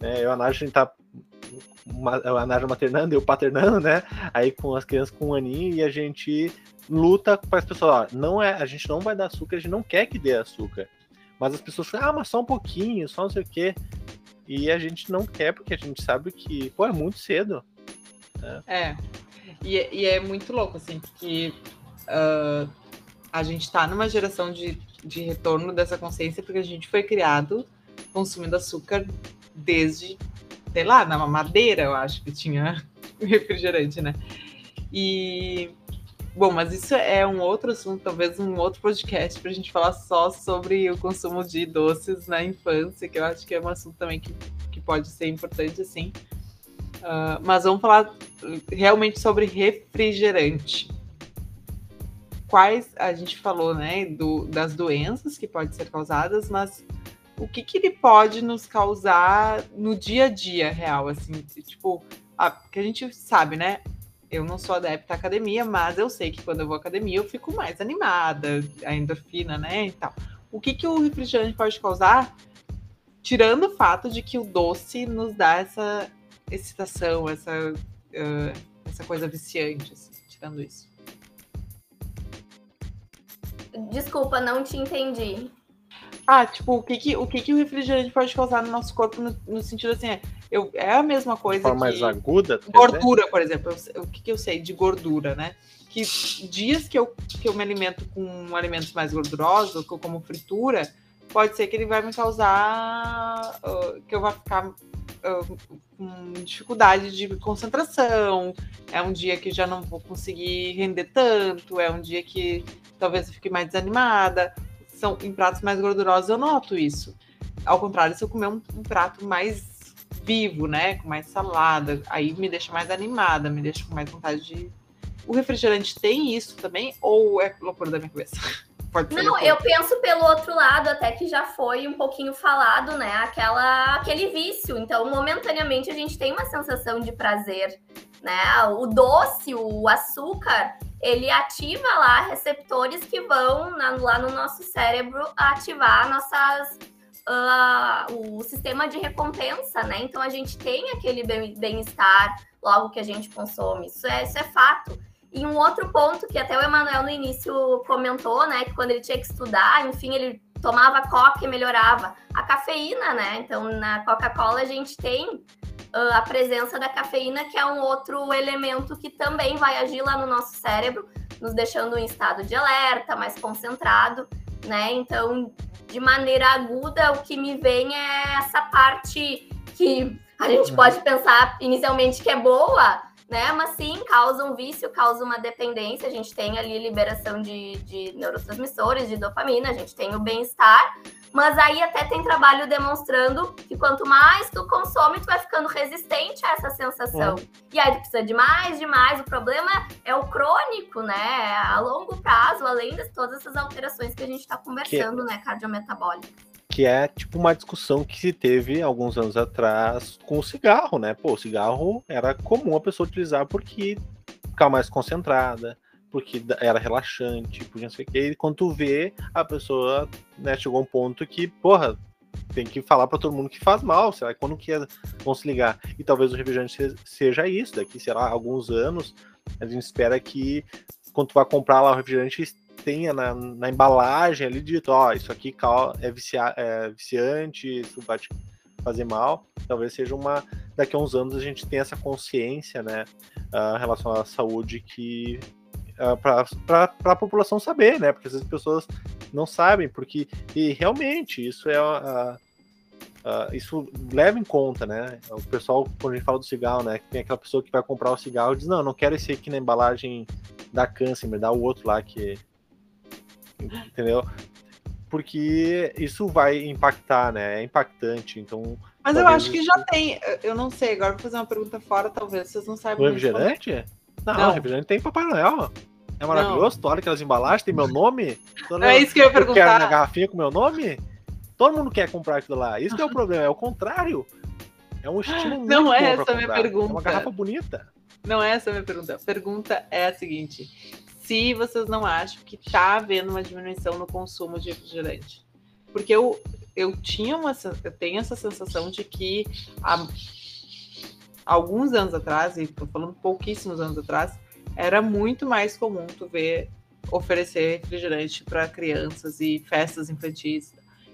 Né? Eu, a Nádia, a gente tá a Nádia maternando, eu paternando, né? Aí com as crianças com um aninho e a gente luta para as pessoas, ó, não é, a gente não vai dar açúcar, a gente não quer que dê açúcar. Mas as pessoas falam, ah, mas só um pouquinho, só não sei o quê. E a gente não quer, porque a gente sabe que, pô, é muito cedo. Né? É. E, e, é muito louco, assim, porque uh, a gente está numa geração de, de retorno dessa consciência, porque a gente foi criado consumindo açúcar desde, sei lá, na mamadeira, eu acho que tinha (laughs) refrigerante, né? E Bom, mas isso é um outro assunto, talvez um outro podcast para a gente falar só sobre o consumo de doces na infância, que eu acho que é um assunto também que, que pode ser importante, assim. Uh, mas vamos falar realmente sobre refrigerante. Quais a gente falou, né, do, das doenças que podem ser causadas, mas o que, que ele pode nos causar no dia a dia real, assim, tipo, a, que a gente sabe, né? eu não sou adepta à academia, mas eu sei que quando eu vou à academia eu fico mais animada, a endorfina, né, e tal. O que, que o refrigerante pode causar? Tirando o fato de que o doce nos dá essa excitação, essa, uh, essa coisa viciante, assim, tirando isso. Desculpa, não te entendi. Ah, tipo, o que, que, o, que, que o refrigerante pode causar no nosso corpo no, no sentido assim, é, eu, é a mesma coisa. De forma mais aguda? Gordura, por exemplo. Eu, o que, que eu sei de gordura, né? Que dias que eu, que eu me alimento com alimentos mais gordurosos, como fritura, pode ser que ele vai me causar. Uh, que eu vá ficar com dificuldade de concentração. É um dia que já não vou conseguir render tanto. É um dia que talvez eu fique mais desanimada. São, em pratos mais gordurosos eu noto isso. Ao contrário, se eu comer um, um prato mais vivo, né? Com mais salada. Aí me deixa mais animada, me deixa com mais vontade de. O refrigerante tem isso também? Ou é loucura da minha cabeça? (laughs) Pode Não, eu penso pelo outro lado, até que já foi um pouquinho falado, né? Aquela, aquele vício. Então, momentaneamente, a gente tem uma sensação de prazer, né? O doce, o açúcar, ele ativa lá receptores que vão na, lá no nosso cérebro ativar nossas uh, o sistema de recompensa, né? Então a gente tem aquele bem-estar logo que a gente consome. Isso é, isso é fato. E um outro ponto que até o Emanuel no início comentou, né? Que quando ele tinha que estudar, enfim, ele tomava coca e melhorava. A cafeína, né? Então, na Coca-Cola a gente tem uh, a presença da cafeína, que é um outro elemento que também vai agir lá no nosso cérebro, nos deixando em estado de alerta, mais concentrado, né? Então, de maneira aguda, o que me vem é essa parte que a gente pode pensar inicialmente que é boa, né? Mas sim, causa um vício, causa uma dependência. A gente tem ali liberação de, de neurotransmissores, de dopamina, a gente tem o bem-estar, mas aí até tem trabalho demonstrando que quanto mais tu consome, tu vai ficando resistente a essa sensação. É. E aí tu precisa de mais, de mais. O problema é o crônico, né? A longo prazo, além de todas essas alterações que a gente está conversando, que... né? Cardiometabólicas que é tipo uma discussão que se teve alguns anos atrás com o cigarro, né? Pô, o cigarro era comum a pessoa utilizar porque ficava mais concentrada, porque era relaxante, porque não sei o que. E quando tu vê, a pessoa né, chegou a um ponto que, porra, tem que falar para todo mundo que faz mal, será quando que vão se ligar? E talvez o refrigerante seja isso, daqui, sei lá, alguns anos, a gente espera que quando tu vai comprar lá o refrigerante tenha na, na embalagem ali dito, ó, oh, isso aqui é, vicia, é viciante, isso vai te fazer mal. Talvez seja uma. Daqui a uns anos a gente tenha essa consciência, né, uh, relacionada à saúde que uh, para a população saber, né? Porque às vezes as pessoas não sabem, porque e realmente isso é uh, uh, isso leva em conta, né? O pessoal quando a gente fala do cigarro, né? Tem aquela pessoa que vai comprar o cigarro e diz não, não quero esse aqui na embalagem da câncer, me dá o outro lá que (laughs) entendeu? Porque isso vai impactar, né? É impactante, então. Mas eu acho que já tem. Eu não sei, agora vou fazer uma pergunta fora, talvez vocês não saibam. O refrigerante? Não, não, refrigerante tem Papai Noel. É maravilhoso, não. tu olha aquelas embalagens, tem meu nome. é isso que eu ia perguntar. Quero na garrafinha com meu nome? Todo mundo quer comprar aquilo lá. Isso que é o problema, é o contrário. É um estilo muito Não é essa a minha pergunta. É uma garrafa bonita. Não é essa a minha pergunta. A pergunta é a seguinte: se vocês não acham que está havendo uma diminuição no consumo de refrigerante. Porque eu, eu tinha uma eu tenho essa sensação de que há alguns anos atrás, e estou falando pouquíssimos anos atrás, era muito mais comum tu ver oferecer refrigerante para crianças e festas infantis.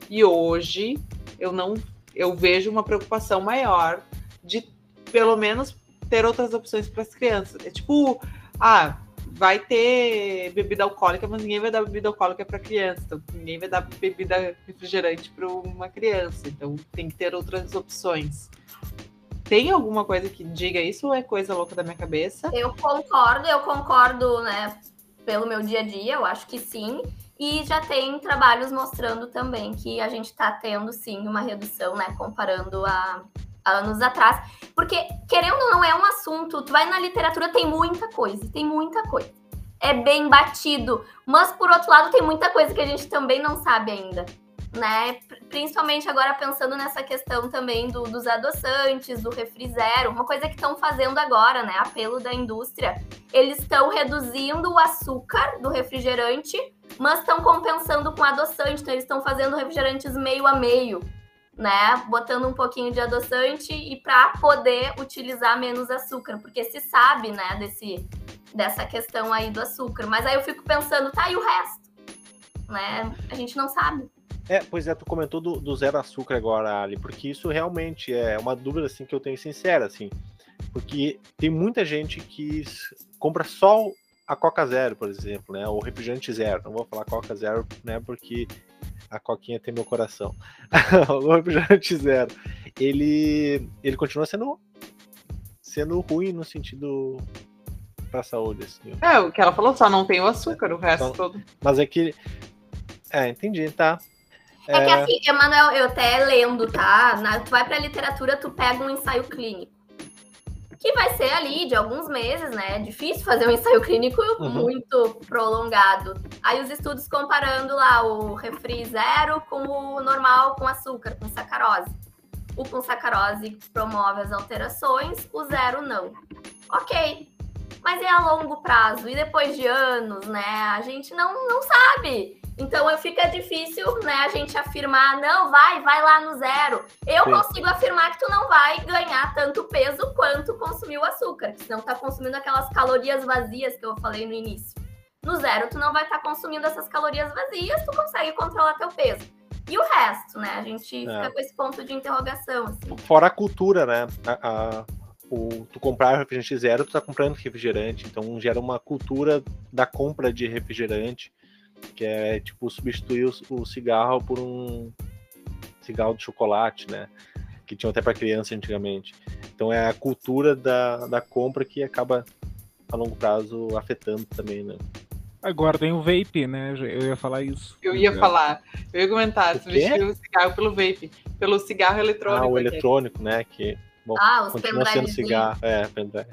E hoje eu não eu vejo uma preocupação maior de pelo menos ter outras opções para as crianças. É tipo, ah, vai ter bebida alcoólica, mas ninguém vai dar bebida alcoólica para criança. Então, ninguém vai dar bebida refrigerante para uma criança. Então, tem que ter outras opções. Tem alguma coisa que diga isso ou é coisa louca da minha cabeça? Eu concordo, eu concordo, né? Pelo meu dia a dia, eu acho que sim. E já tem trabalhos mostrando também que a gente está tendo sim uma redução, né? Comparando a, anos atrás. Porque, querendo ou não, é um assunto. Tu vai na literatura, tem muita coisa, tem muita coisa. É bem batido. Mas, por outro lado, tem muita coisa que a gente também não sabe ainda. Né? Principalmente agora pensando nessa questão também do, dos adoçantes, do refri zero, uma coisa que estão fazendo agora, né? Apelo da indústria. Eles estão reduzindo o açúcar do refrigerante, mas estão compensando com adoçante. Então, eles estão fazendo refrigerantes meio a meio né? Botando um pouquinho de adoçante e para poder utilizar menos açúcar, porque se sabe, né, desse, dessa questão aí do açúcar. Mas aí eu fico pensando, tá, e o resto? Né? A gente não sabe. É, pois é, tu comentou do, do zero açúcar agora, Ali, porque isso realmente é uma dúvida assim que eu tenho sincera, assim, porque tem muita gente que compra só a Coca Zero, por exemplo, né, ou refrigerante zero. Não vou falar Coca Zero, né, porque a coquinha tem meu coração. (laughs) o refrigerante zero. Ele, ele continua sendo, sendo ruim no sentido para a saúde. Assim. É, o que ela falou, só não tem o açúcar, o resto então, todo. Mas é que. É, entendi, tá. É, é que assim, Emanuel, eu até lendo, tá? Na, tu vai pra literatura, tu pega um ensaio clínico que vai ser ali de alguns meses, né? É difícil fazer um ensaio clínico uhum. muito prolongado. Aí os estudos comparando lá o refri zero com o normal com açúcar, com sacarose. O com sacarose promove as alterações, o zero não. Ok, mas é a longo prazo e depois de anos, né? A gente não, não sabe. Então fica difícil, né, a gente afirmar, não, vai, vai lá no zero. Eu Sim. consigo afirmar que tu não vai ganhar tanto peso quanto consumiu o açúcar, que senão tá consumindo aquelas calorias vazias que eu falei no início. No zero, tu não vai estar tá consumindo essas calorias vazias, tu consegue controlar teu peso. E o resto, né? A gente é. fica com esse ponto de interrogação. Assim. Fora a cultura, né? A, a, o, tu comprar refrigerante zero, tu tá comprando refrigerante. Então gera uma cultura da compra de refrigerante que é tipo substituir o, o cigarro por um cigarro de chocolate, né? Que tinha até para criança antigamente. Então é a cultura da, da compra que acaba a longo prazo afetando também, né? Agora tem o vape, né? Eu ia falar isso. Eu ia falar, eu ia comentar, substituir o cigarro pelo vape, pelo cigarro eletrônico. Ah, o eletrônico, né? Que bom, ah, continua sendo cigarro, é, pendrive.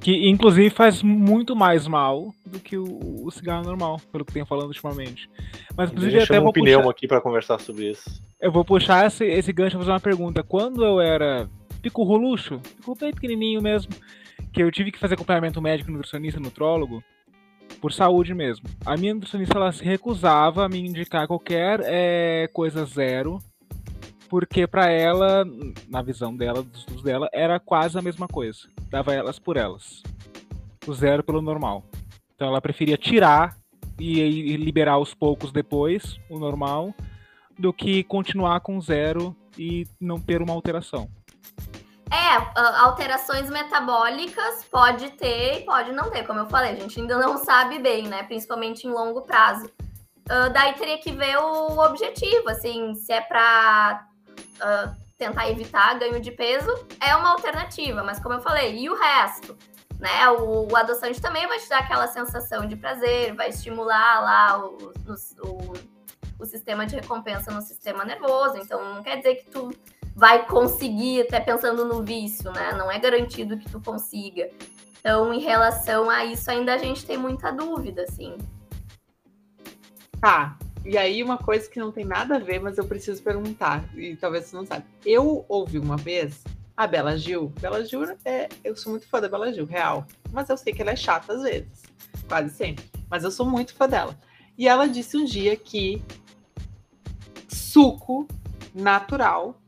Que inclusive faz muito mais mal do que o, o cigarro normal, pelo que tenho falando ultimamente. Mas inclusive até vou um puxar... pneu aqui para conversar sobre isso. Eu vou puxar esse, esse gancho e fazer uma pergunta. Quando eu era pico luxo, pico bem pequenininho mesmo, que eu tive que fazer acompanhamento médico, nutricionista, nutrólogo, por saúde mesmo. A minha nutricionista ela se recusava a me indicar qualquer é, coisa zero porque para ela, na visão dela, dos estudos dela, era quase a mesma coisa. Dava elas por elas. O zero pelo normal. Então ela preferia tirar e, e liberar aos poucos depois o normal do que continuar com zero e não ter uma alteração. É, alterações metabólicas pode ter e pode não ter, como eu falei, a gente ainda não sabe bem, né? Principalmente em longo prazo. Uh, daí teria que ver o objetivo, assim, se é para uh, tentar evitar ganho de peso, é uma alternativa, mas como eu falei, e o resto? Né? O, o adoçante também vai te dar aquela sensação de prazer, vai estimular lá o, o, o, sistema de recompensa no sistema nervoso, então não quer dizer que tu vai conseguir, até pensando no vício, né? Não é garantido que tu consiga. Então, em relação a isso, ainda a gente tem muita dúvida, assim. Tá, e aí, uma coisa que não tem nada a ver, mas eu preciso perguntar, e talvez você não saiba. Eu ouvi uma vez a Bela Gil. Bela Gil é. Eu sou muito fã da Bela Gil, real. Mas eu sei que ela é chata às vezes. Quase sempre. Mas eu sou muito fã dela. E ela disse um dia que suco natural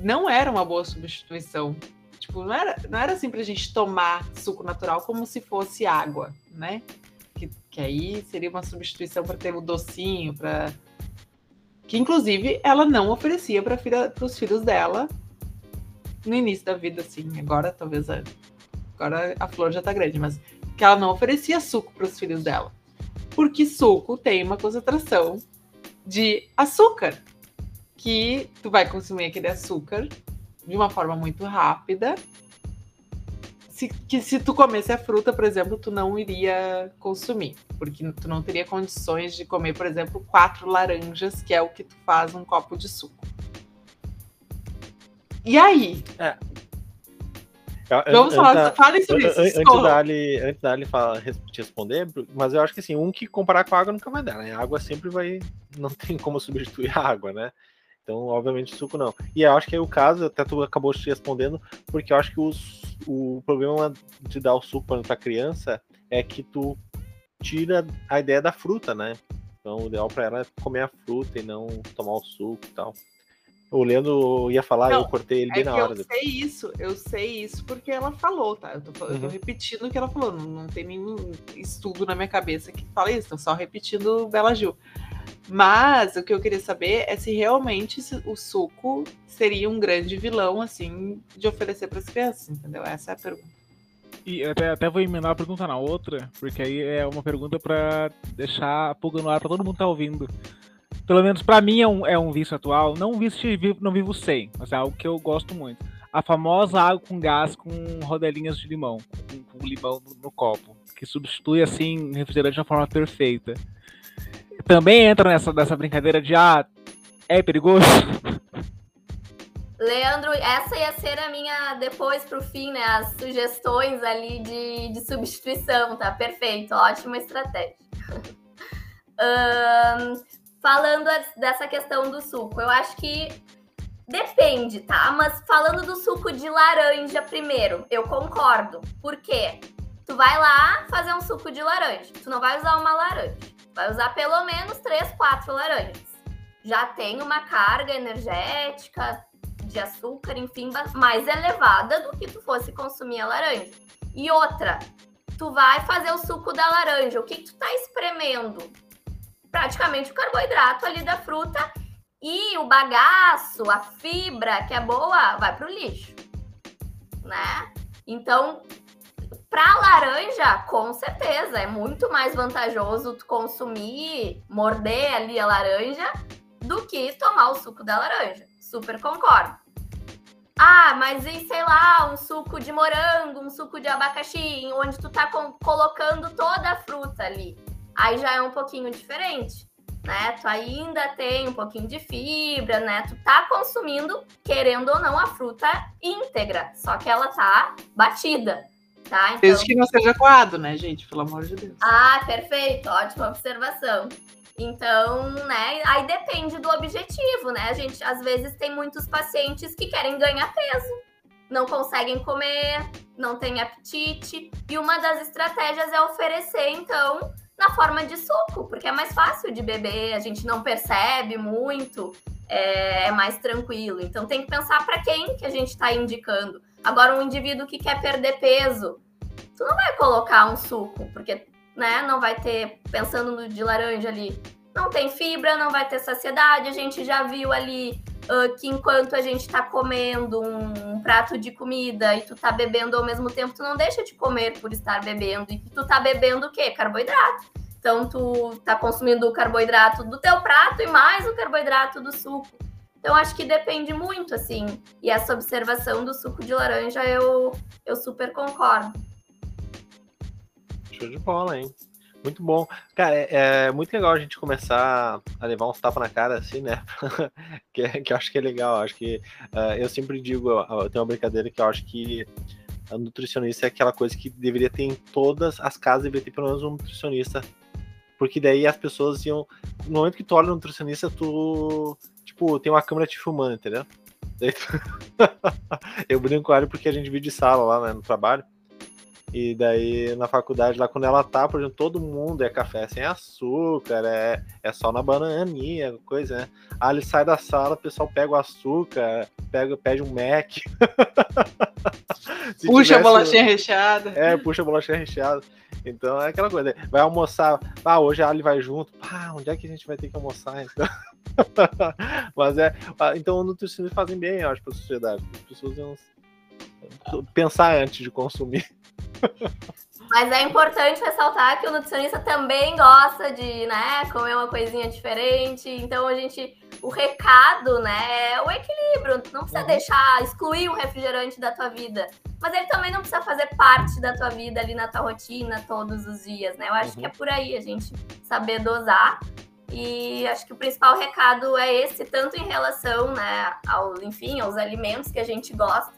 não era uma boa substituição. Tipo, não era, não era assim pra gente tomar suco natural como se fosse água, né? Que, aí seria uma substituição para ter o docinho, para que inclusive ela não oferecia para os filhos dela no início da vida, assim. Agora talvez a, agora a flor já tá grande, mas que ela não oferecia suco para os filhos dela, porque suco tem uma concentração de açúcar que tu vai consumir aquele açúcar de uma forma muito rápida se, que se tu comesse a fruta, por exemplo, tu não iria consumir, porque tu não teria condições de comer, por exemplo, quatro laranjas, que é o que tu faz um copo de suco. E aí? É. Vamos falar, falem sobre isso. Antes da Ali, antes da Ali falar, te responder, mas eu acho que assim, um que comparar com a água nunca vai dar, né? A água sempre vai. Não tem como substituir a água, né? Então, obviamente, suco não. E eu acho que é o caso, até tu acabou te respondendo, porque eu acho que os, o problema de dar o suco para criança é que tu tira a ideia da fruta, né? Então, o ideal para ela é comer a fruta e não tomar o suco e tal. O Leandro ia falar, não, eu cortei ele bem é na hora. Eu depois. sei isso, eu sei isso porque ela falou, tá? Eu tô, uhum. eu tô uhum. repetindo o que ela falou, não, não, tem nenhum estudo na minha cabeça que fala isso, tô só repetindo Bela Gil. Mas o que eu queria saber é se realmente o suco seria um grande vilão, assim, de oferecer para as crianças, entendeu? Essa é a pergunta. E até, até vou emendar a pergunta na outra, porque aí é uma pergunta para deixar a pulga no ar para todo mundo tá ouvindo. Pelo menos para mim é um, é um vício atual, não um vício de vivo, não vivo sem, mas é algo que eu gosto muito. A famosa água com gás com rodelinhas de limão, com, com limão no, no copo, que substitui assim refrigerante de uma forma perfeita também entra nessa, nessa brincadeira de ah, é perigoso? Leandro, essa ia ser a minha, depois pro fim, né? As sugestões ali de, de substituição, tá? Perfeito, ótima estratégia. (laughs) um, falando dessa questão do suco, eu acho que depende, tá? Mas falando do suco de laranja primeiro, eu concordo. Por quê? Tu vai lá fazer um suco de laranja, tu não vai usar uma laranja. Vai usar pelo menos 3, 4 laranjas. Já tem uma carga energética de açúcar, enfim, mais elevada do que tu fosse consumir a laranja. E outra, tu vai fazer o suco da laranja. O que, que tu tá espremendo? Praticamente o carboidrato ali da fruta e o bagaço, a fibra que é boa, vai pro lixo, né? Então, para laranja, com certeza, é muito mais vantajoso tu consumir, morder ali a laranja, do que tomar o suco da laranja. Super concordo. Ah, mas e sei lá, um suco de morango, um suco de abacaxi, onde tu tá colocando toda a fruta ali. Aí já é um pouquinho diferente, né? Tu ainda tem um pouquinho de fibra, né? Tu tá consumindo, querendo ou não, a fruta íntegra, só que ela tá batida. Tá? Então... Desde que não seja coado, né, gente? Pelo amor de Deus. Ah, perfeito. Ótima observação. Então, né, aí depende do objetivo, né? A gente, às vezes, tem muitos pacientes que querem ganhar peso, não conseguem comer, não têm apetite. E uma das estratégias é oferecer, então, na forma de suco, porque é mais fácil de beber, a gente não percebe muito. é, é mais tranquilo. Então tem que pensar para quem que a gente está indicando. Agora, um indivíduo que quer perder peso, tu não vai colocar um suco, porque né, não vai ter, pensando no de laranja ali, não tem fibra, não vai ter saciedade. A gente já viu ali uh, que enquanto a gente está comendo um, prato de comida e tu tá bebendo ao mesmo tempo, tu não deixa de comer por estar bebendo. E tu tá bebendo o quê? Carboidrato. Então tu tá consumindo o carboidrato do teu prato e mais o carboidrato do suco. Então acho que depende muito, assim. E essa observação do suco de laranja eu, eu super concordo. Show de bola, hein? Muito bom. Cara, é, é, muito legal a gente começar a levar uns tapas na cara, assim, né? (laughs) que, que eu acho que é legal. Acho que uh, eu sempre digo, eu tenho uma brincadeira que eu acho que a nutricionista é aquela coisa que deveria ter em todas as casas, deveria ter pelo menos um nutricionista. Porque daí as pessoas iam. No momento que tu olha o nutricionista, tu. Tipo, tem uma câmera te filmando, entendeu? (laughs) eu brinco com ela porque a gente vive de sala lá né, no trabalho. E daí na faculdade, lá quando ela tá, por exemplo, todo mundo é café sem açúcar, é, é só na bananinha, coisa, né? Aí ele sai da sala, o pessoal pega o açúcar, pega, pede um Mac. (laughs) puxa tivesse, a bolachinha recheada. É, puxa a bolachinha recheada. Então é aquela coisa, vai almoçar, ah, hoje a Ali vai junto, ah, onde é que a gente vai ter que almoçar então? (laughs) Mas é, ah, então os nutricionistas fazem bem, eu acho, para a sociedade. As pessoas iam pensar antes de consumir. Mas é importante ressaltar que o nutricionista também gosta de, né, comer uma coisinha diferente. Então a gente, o recado, né, é o equilíbrio. Não precisa uhum. deixar excluir o refrigerante da tua vida, mas ele também não precisa fazer parte da tua vida ali na tua rotina todos os dias, né? Eu acho uhum. que é por aí a gente saber dosar. E acho que o principal recado é esse, tanto em relação, né, ao, enfim, aos alimentos que a gente gosta,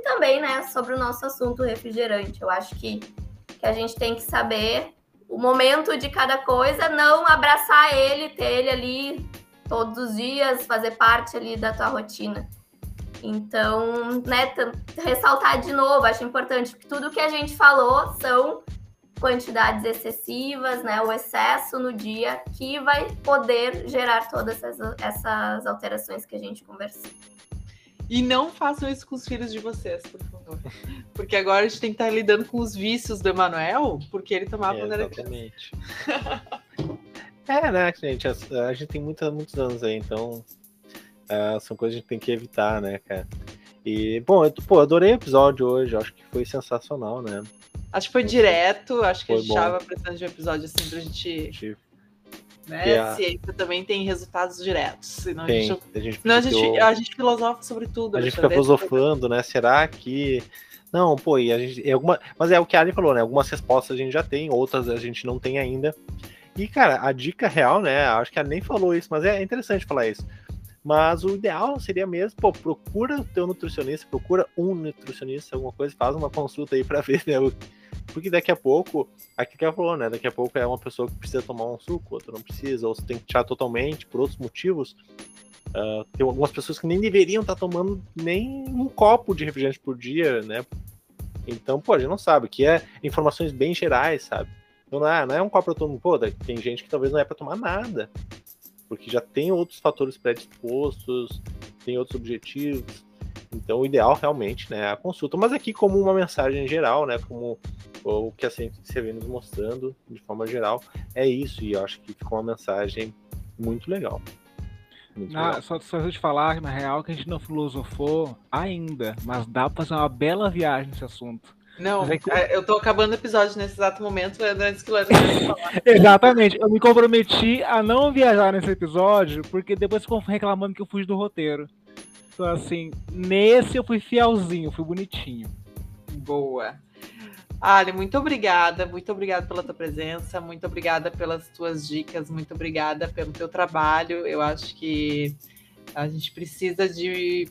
e também, né, sobre o nosso assunto refrigerante. Eu acho que, que a gente tem que saber o momento de cada coisa, não abraçar ele, ter ele ali todos os dias, fazer parte ali da tua rotina. Então, né, ressaltar de novo, acho importante que tudo que a gente falou são quantidades excessivas, né, o excesso no dia que vai poder gerar todas essas, essas alterações que a gente conversou. E não façam isso com os filhos de vocês, por favor. Porque agora a gente tem que estar lidando com os vícios do Emanuel, porque ele tomava é, quando era Exatamente. (laughs) é, né, gente? A, a, gente tem muitos, muitos anos aí, então uh, são coisas que a gente tem que evitar, né, cara? E, bom, eu pô, adorei o episódio hoje, acho que foi sensacional, né? Acho que foi direto, acho que foi a gente estava precisando de um episódio assim pra gente. gente né? A... Ciência também tem resultados diretos. Senão tem, a gente, a gente, a gente, a gente filosofa sobre tudo. A gente fica filosofando, né? Será que. Não, pô, e a gente. É alguma... Mas é o que a Ali falou, né? Algumas respostas a gente já tem, outras a gente não tem ainda. E, cara, a dica real, né? Acho que ela nem falou isso, mas é interessante falar isso. Mas o ideal seria mesmo, pô, procura o teu nutricionista, procura um nutricionista, alguma coisa, faz uma consulta aí para ver, né? Porque daqui a pouco, aqui que ela falou, né? Daqui a pouco é uma pessoa que precisa tomar um suco, outra não precisa, ou você tem que tirar totalmente por outros motivos. Uh, tem algumas pessoas que nem deveriam estar tá tomando nem um copo de refrigerante por dia, né? Então, pô, a gente não sabe, que é informações bem gerais, sabe? Então, é, não é um copo para todo mundo. Pô, tem gente que talvez não é para tomar nada, porque já tem outros fatores predispostos, tem outros objetivos. Então, o ideal realmente né, é a consulta. Mas aqui, como uma mensagem geral, né, como o que a ciência vem nos mostrando de forma geral, é isso. E eu acho que ficou uma mensagem muito legal. Muito na, legal. Só, só de falar, na real, que a gente não filosofou ainda, mas dá para fazer uma bela viagem nesse assunto. Não, é que... É, eu tô acabando o episódio nesse exato momento, antes que o (laughs) Exatamente. Eu me comprometi a não viajar nesse episódio, porque depois ficam reclamando que eu fugi do roteiro. Então, assim, nesse eu fui fielzinho, fui bonitinho. Boa. Ali, muito obrigada, muito obrigada pela tua presença, muito obrigada pelas tuas dicas, muito obrigada pelo teu trabalho. Eu acho que a gente precisa de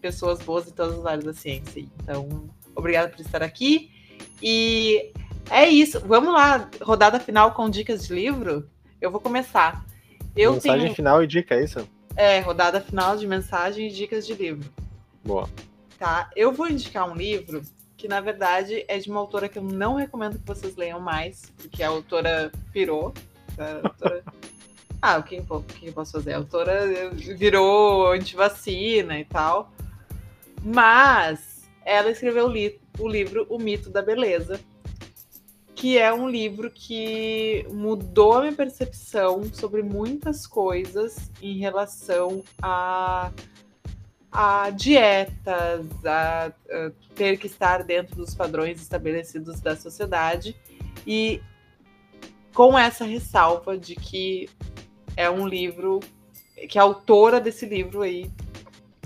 pessoas boas em todas as áreas da ciência. Então, obrigada por estar aqui. E é isso. Vamos lá, rodada final com dicas de livro. Eu vou começar. Eu mensagem tenho... final e dica, é isso? É, rodada final de mensagem e dicas de livro. Boa. Tá, eu vou indicar um livro que na verdade é de uma autora que eu não recomendo que vocês leiam mais, porque a autora pirou. A autora (laughs) Ah, o que, o que eu posso fazer? A autora virou antivacina e tal. Mas ela escreveu li o livro O Mito da Beleza, que é um livro que mudou a minha percepção sobre muitas coisas em relação a, a dietas, a, a ter que estar dentro dos padrões estabelecidos da sociedade. E com essa ressalva de que é um livro que a autora desse livro aí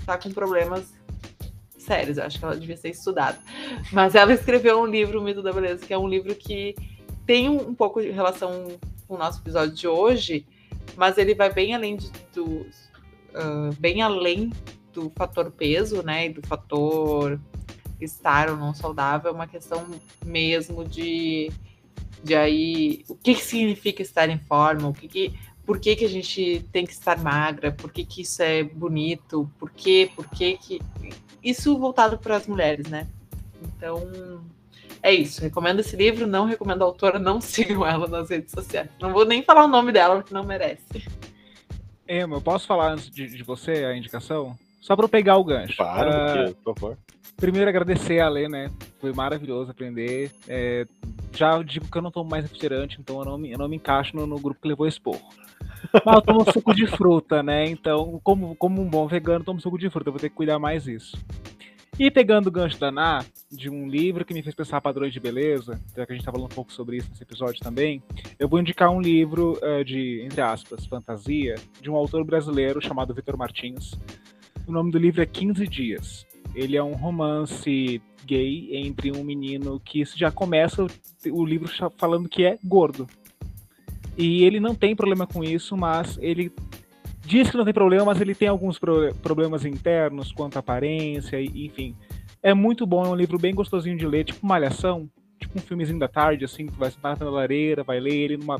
tá com problemas sérios, eu acho que ela devia ser estudada. Mas ela escreveu um livro, O Mito da Beleza, que é um livro que tem um, um pouco de relação com o nosso episódio de hoje, mas ele vai bem além de, do uh, bem além do fator peso, né, e do fator estar ou não saudável, é uma questão mesmo de de aí o que, que significa estar em forma, o que, que por que, que a gente tem que estar magra, por que, que isso é bonito, por que, por que, que. Isso voltado para as mulheres, né? Então, é isso. Recomendo esse livro, não recomendo a autora, não (laughs) sigam ela nas redes sociais. Não vou nem falar o nome dela, porque não merece. Emma, eu posso falar antes de, de você a indicação? Só para eu pegar o gancho. Claro, uh, por favor. Primeiro, agradecer a Lê, né? Foi maravilhoso aprender. É, já digo que eu não tomo mais refrigerante, então eu não me, eu não me encaixo no, no grupo que levou esporro. Mas eu tomo suco de fruta, né? Então, como, como um bom vegano, tomo suco de fruta. Eu vou ter que cuidar mais disso. E pegando o gancho da Ná, de um livro que me fez pensar padrões de beleza, já que a gente tá falando um pouco sobre isso nesse episódio também, eu vou indicar um livro uh, de, entre aspas, fantasia, de um autor brasileiro chamado Vitor Martins. O nome do livro é 15 Dias. Ele é um romance gay entre um menino que já começa o livro falando que é gordo. E ele não tem problema com isso, mas ele diz que não tem problema, mas ele tem alguns pro problemas internos quanto à aparência, enfim. É muito bom, é um livro bem gostosinho de ler, tipo Malhação, tipo um filmezinho da tarde, assim, que vai sentar na lareira, vai ler ele numa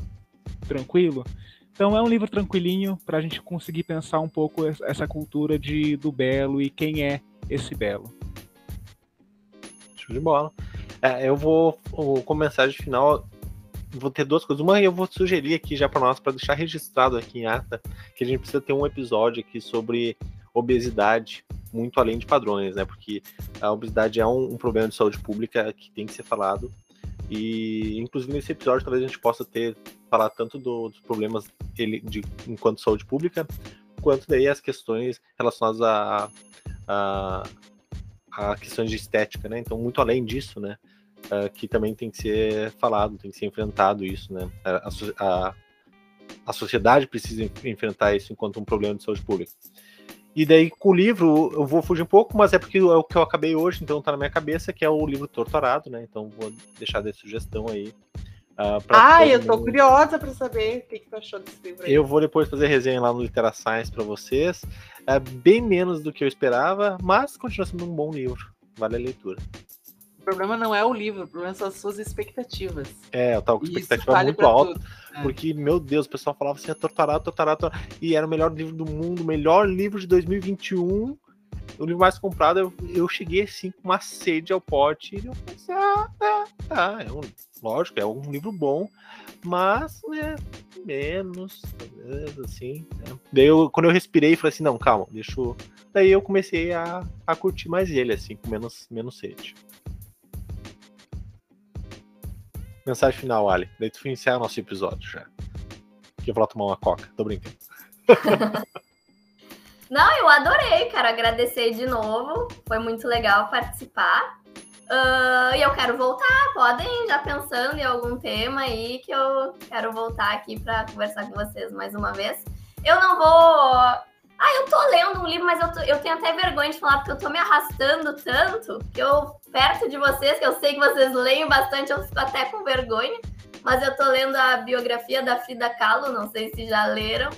tranquilo. Então é um livro tranquilinho para a gente conseguir pensar um pouco essa cultura de, do belo e quem é esse belo. Show de bola. É, eu vou, como mensagem final, vou ter duas coisas. Uma eu vou sugerir aqui já para nós, para deixar registrado aqui em ata, que a gente precisa ter um episódio aqui sobre obesidade, muito além de padrões, né? Porque a obesidade é um, um problema de saúde pública que tem que ser falado. E, inclusive, nesse episódio, talvez a gente possa ter falar tanto do, dos problemas ele, de, enquanto saúde pública, quanto daí as questões relacionadas a, a, a questões de estética, né? Então, muito além disso, né? Uh, que também tem que ser falado, tem que ser enfrentado isso, né? A, a, a sociedade precisa enfrentar isso enquanto um problema de saúde pública. E daí, com o livro, eu vou fugir um pouco, mas é porque é o que eu acabei hoje, então tá na minha cabeça, que é o livro Torturado, né? Então vou deixar de sugestão aí. Uh, ah, eu tô mundo. curiosa para saber o que, que tu achou desse livro aí. Eu vou depois fazer resenha lá no Litera Science para vocês. É bem menos do que eu esperava, mas continua sendo um bom livro. Vale a leitura. O problema não é o livro, o problema são as suas expectativas. É, eu tava com expectativa vale muito alta. É. Porque, meu Deus, o pessoal falava assim, é torturado, torturado, torturado, e era o melhor livro do mundo, o melhor livro de 2021 o livro mais comprado, eu, eu cheguei assim com uma sede ao pote e eu pensei, ah, tá, tá, é um, lógico, é um livro bom, mas, né, menos, talvez, assim. Né? Daí eu, quando eu respirei, falei assim, não, calma, deixa eu... Daí eu comecei a, a curtir mais ele, assim, com menos, menos sede. Mensagem final, Ali. Daí tu iniciar o nosso episódio já. Que eu vou lá tomar uma coca. Tô brincando. (laughs) Não, eu adorei, quero agradecer de novo. Foi muito legal participar. Uh, e eu quero voltar, podem já pensando em algum tema aí que eu quero voltar aqui para conversar com vocês mais uma vez. Eu não vou. Ah, eu tô lendo um livro, mas eu, tô... eu tenho até vergonha de falar porque eu tô me arrastando tanto que eu, perto de vocês, que eu sei que vocês leem bastante, eu fico até com vergonha. Mas eu tô lendo a biografia da Frida Kahlo, não sei se já leram,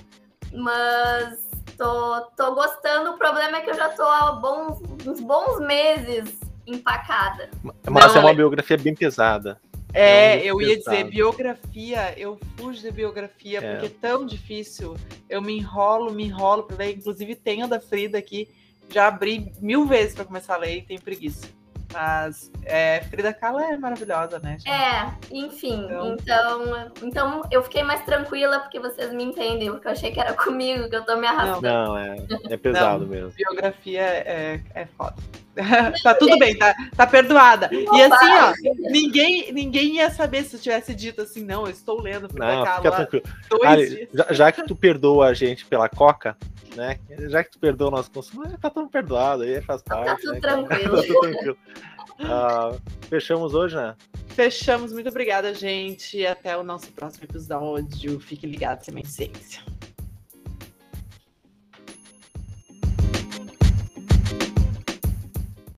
mas Tô, tô gostando. O problema é que eu já tô há bons, uns bons meses empacada. Mas Não, é uma biografia bem pesada. É, é eu ia pesado. dizer, biografia, eu fujo de biografia é. porque é tão difícil. Eu me enrolo, me enrolo para ler. Inclusive, tenho da Frida aqui, já abri mil vezes para começar a ler e tenho preguiça. Mas é, Frida Kahlo é maravilhosa, né? gente? É, enfim, Então- então... então eu fiquei mais tranquila porque vocês me entendem, porque eu achei que era comigo que eu tô me arrastando. Não, é, é pesado mesmo. Biografia é, é foda. (laughs) tá tudo bem, tá, tá perdoada. E assim, ó, ninguém, ninguém ia saber se eu tivesse dito assim, não, eu estou lendo Frida Não, Kahlo fica tranquilo. Ali, já, já que tu perdoa a gente pela coca, né? Já que tu perdoa o nosso consumo, tá tudo perdoado, aí faz Tá parte. tudo né, tranquilo. tá tudo tranquilo. Ah, fechamos hoje, né? Fechamos. Muito obrigada, gente. Até o nosso próximo episódio. Fique ligado, Semente Ciência.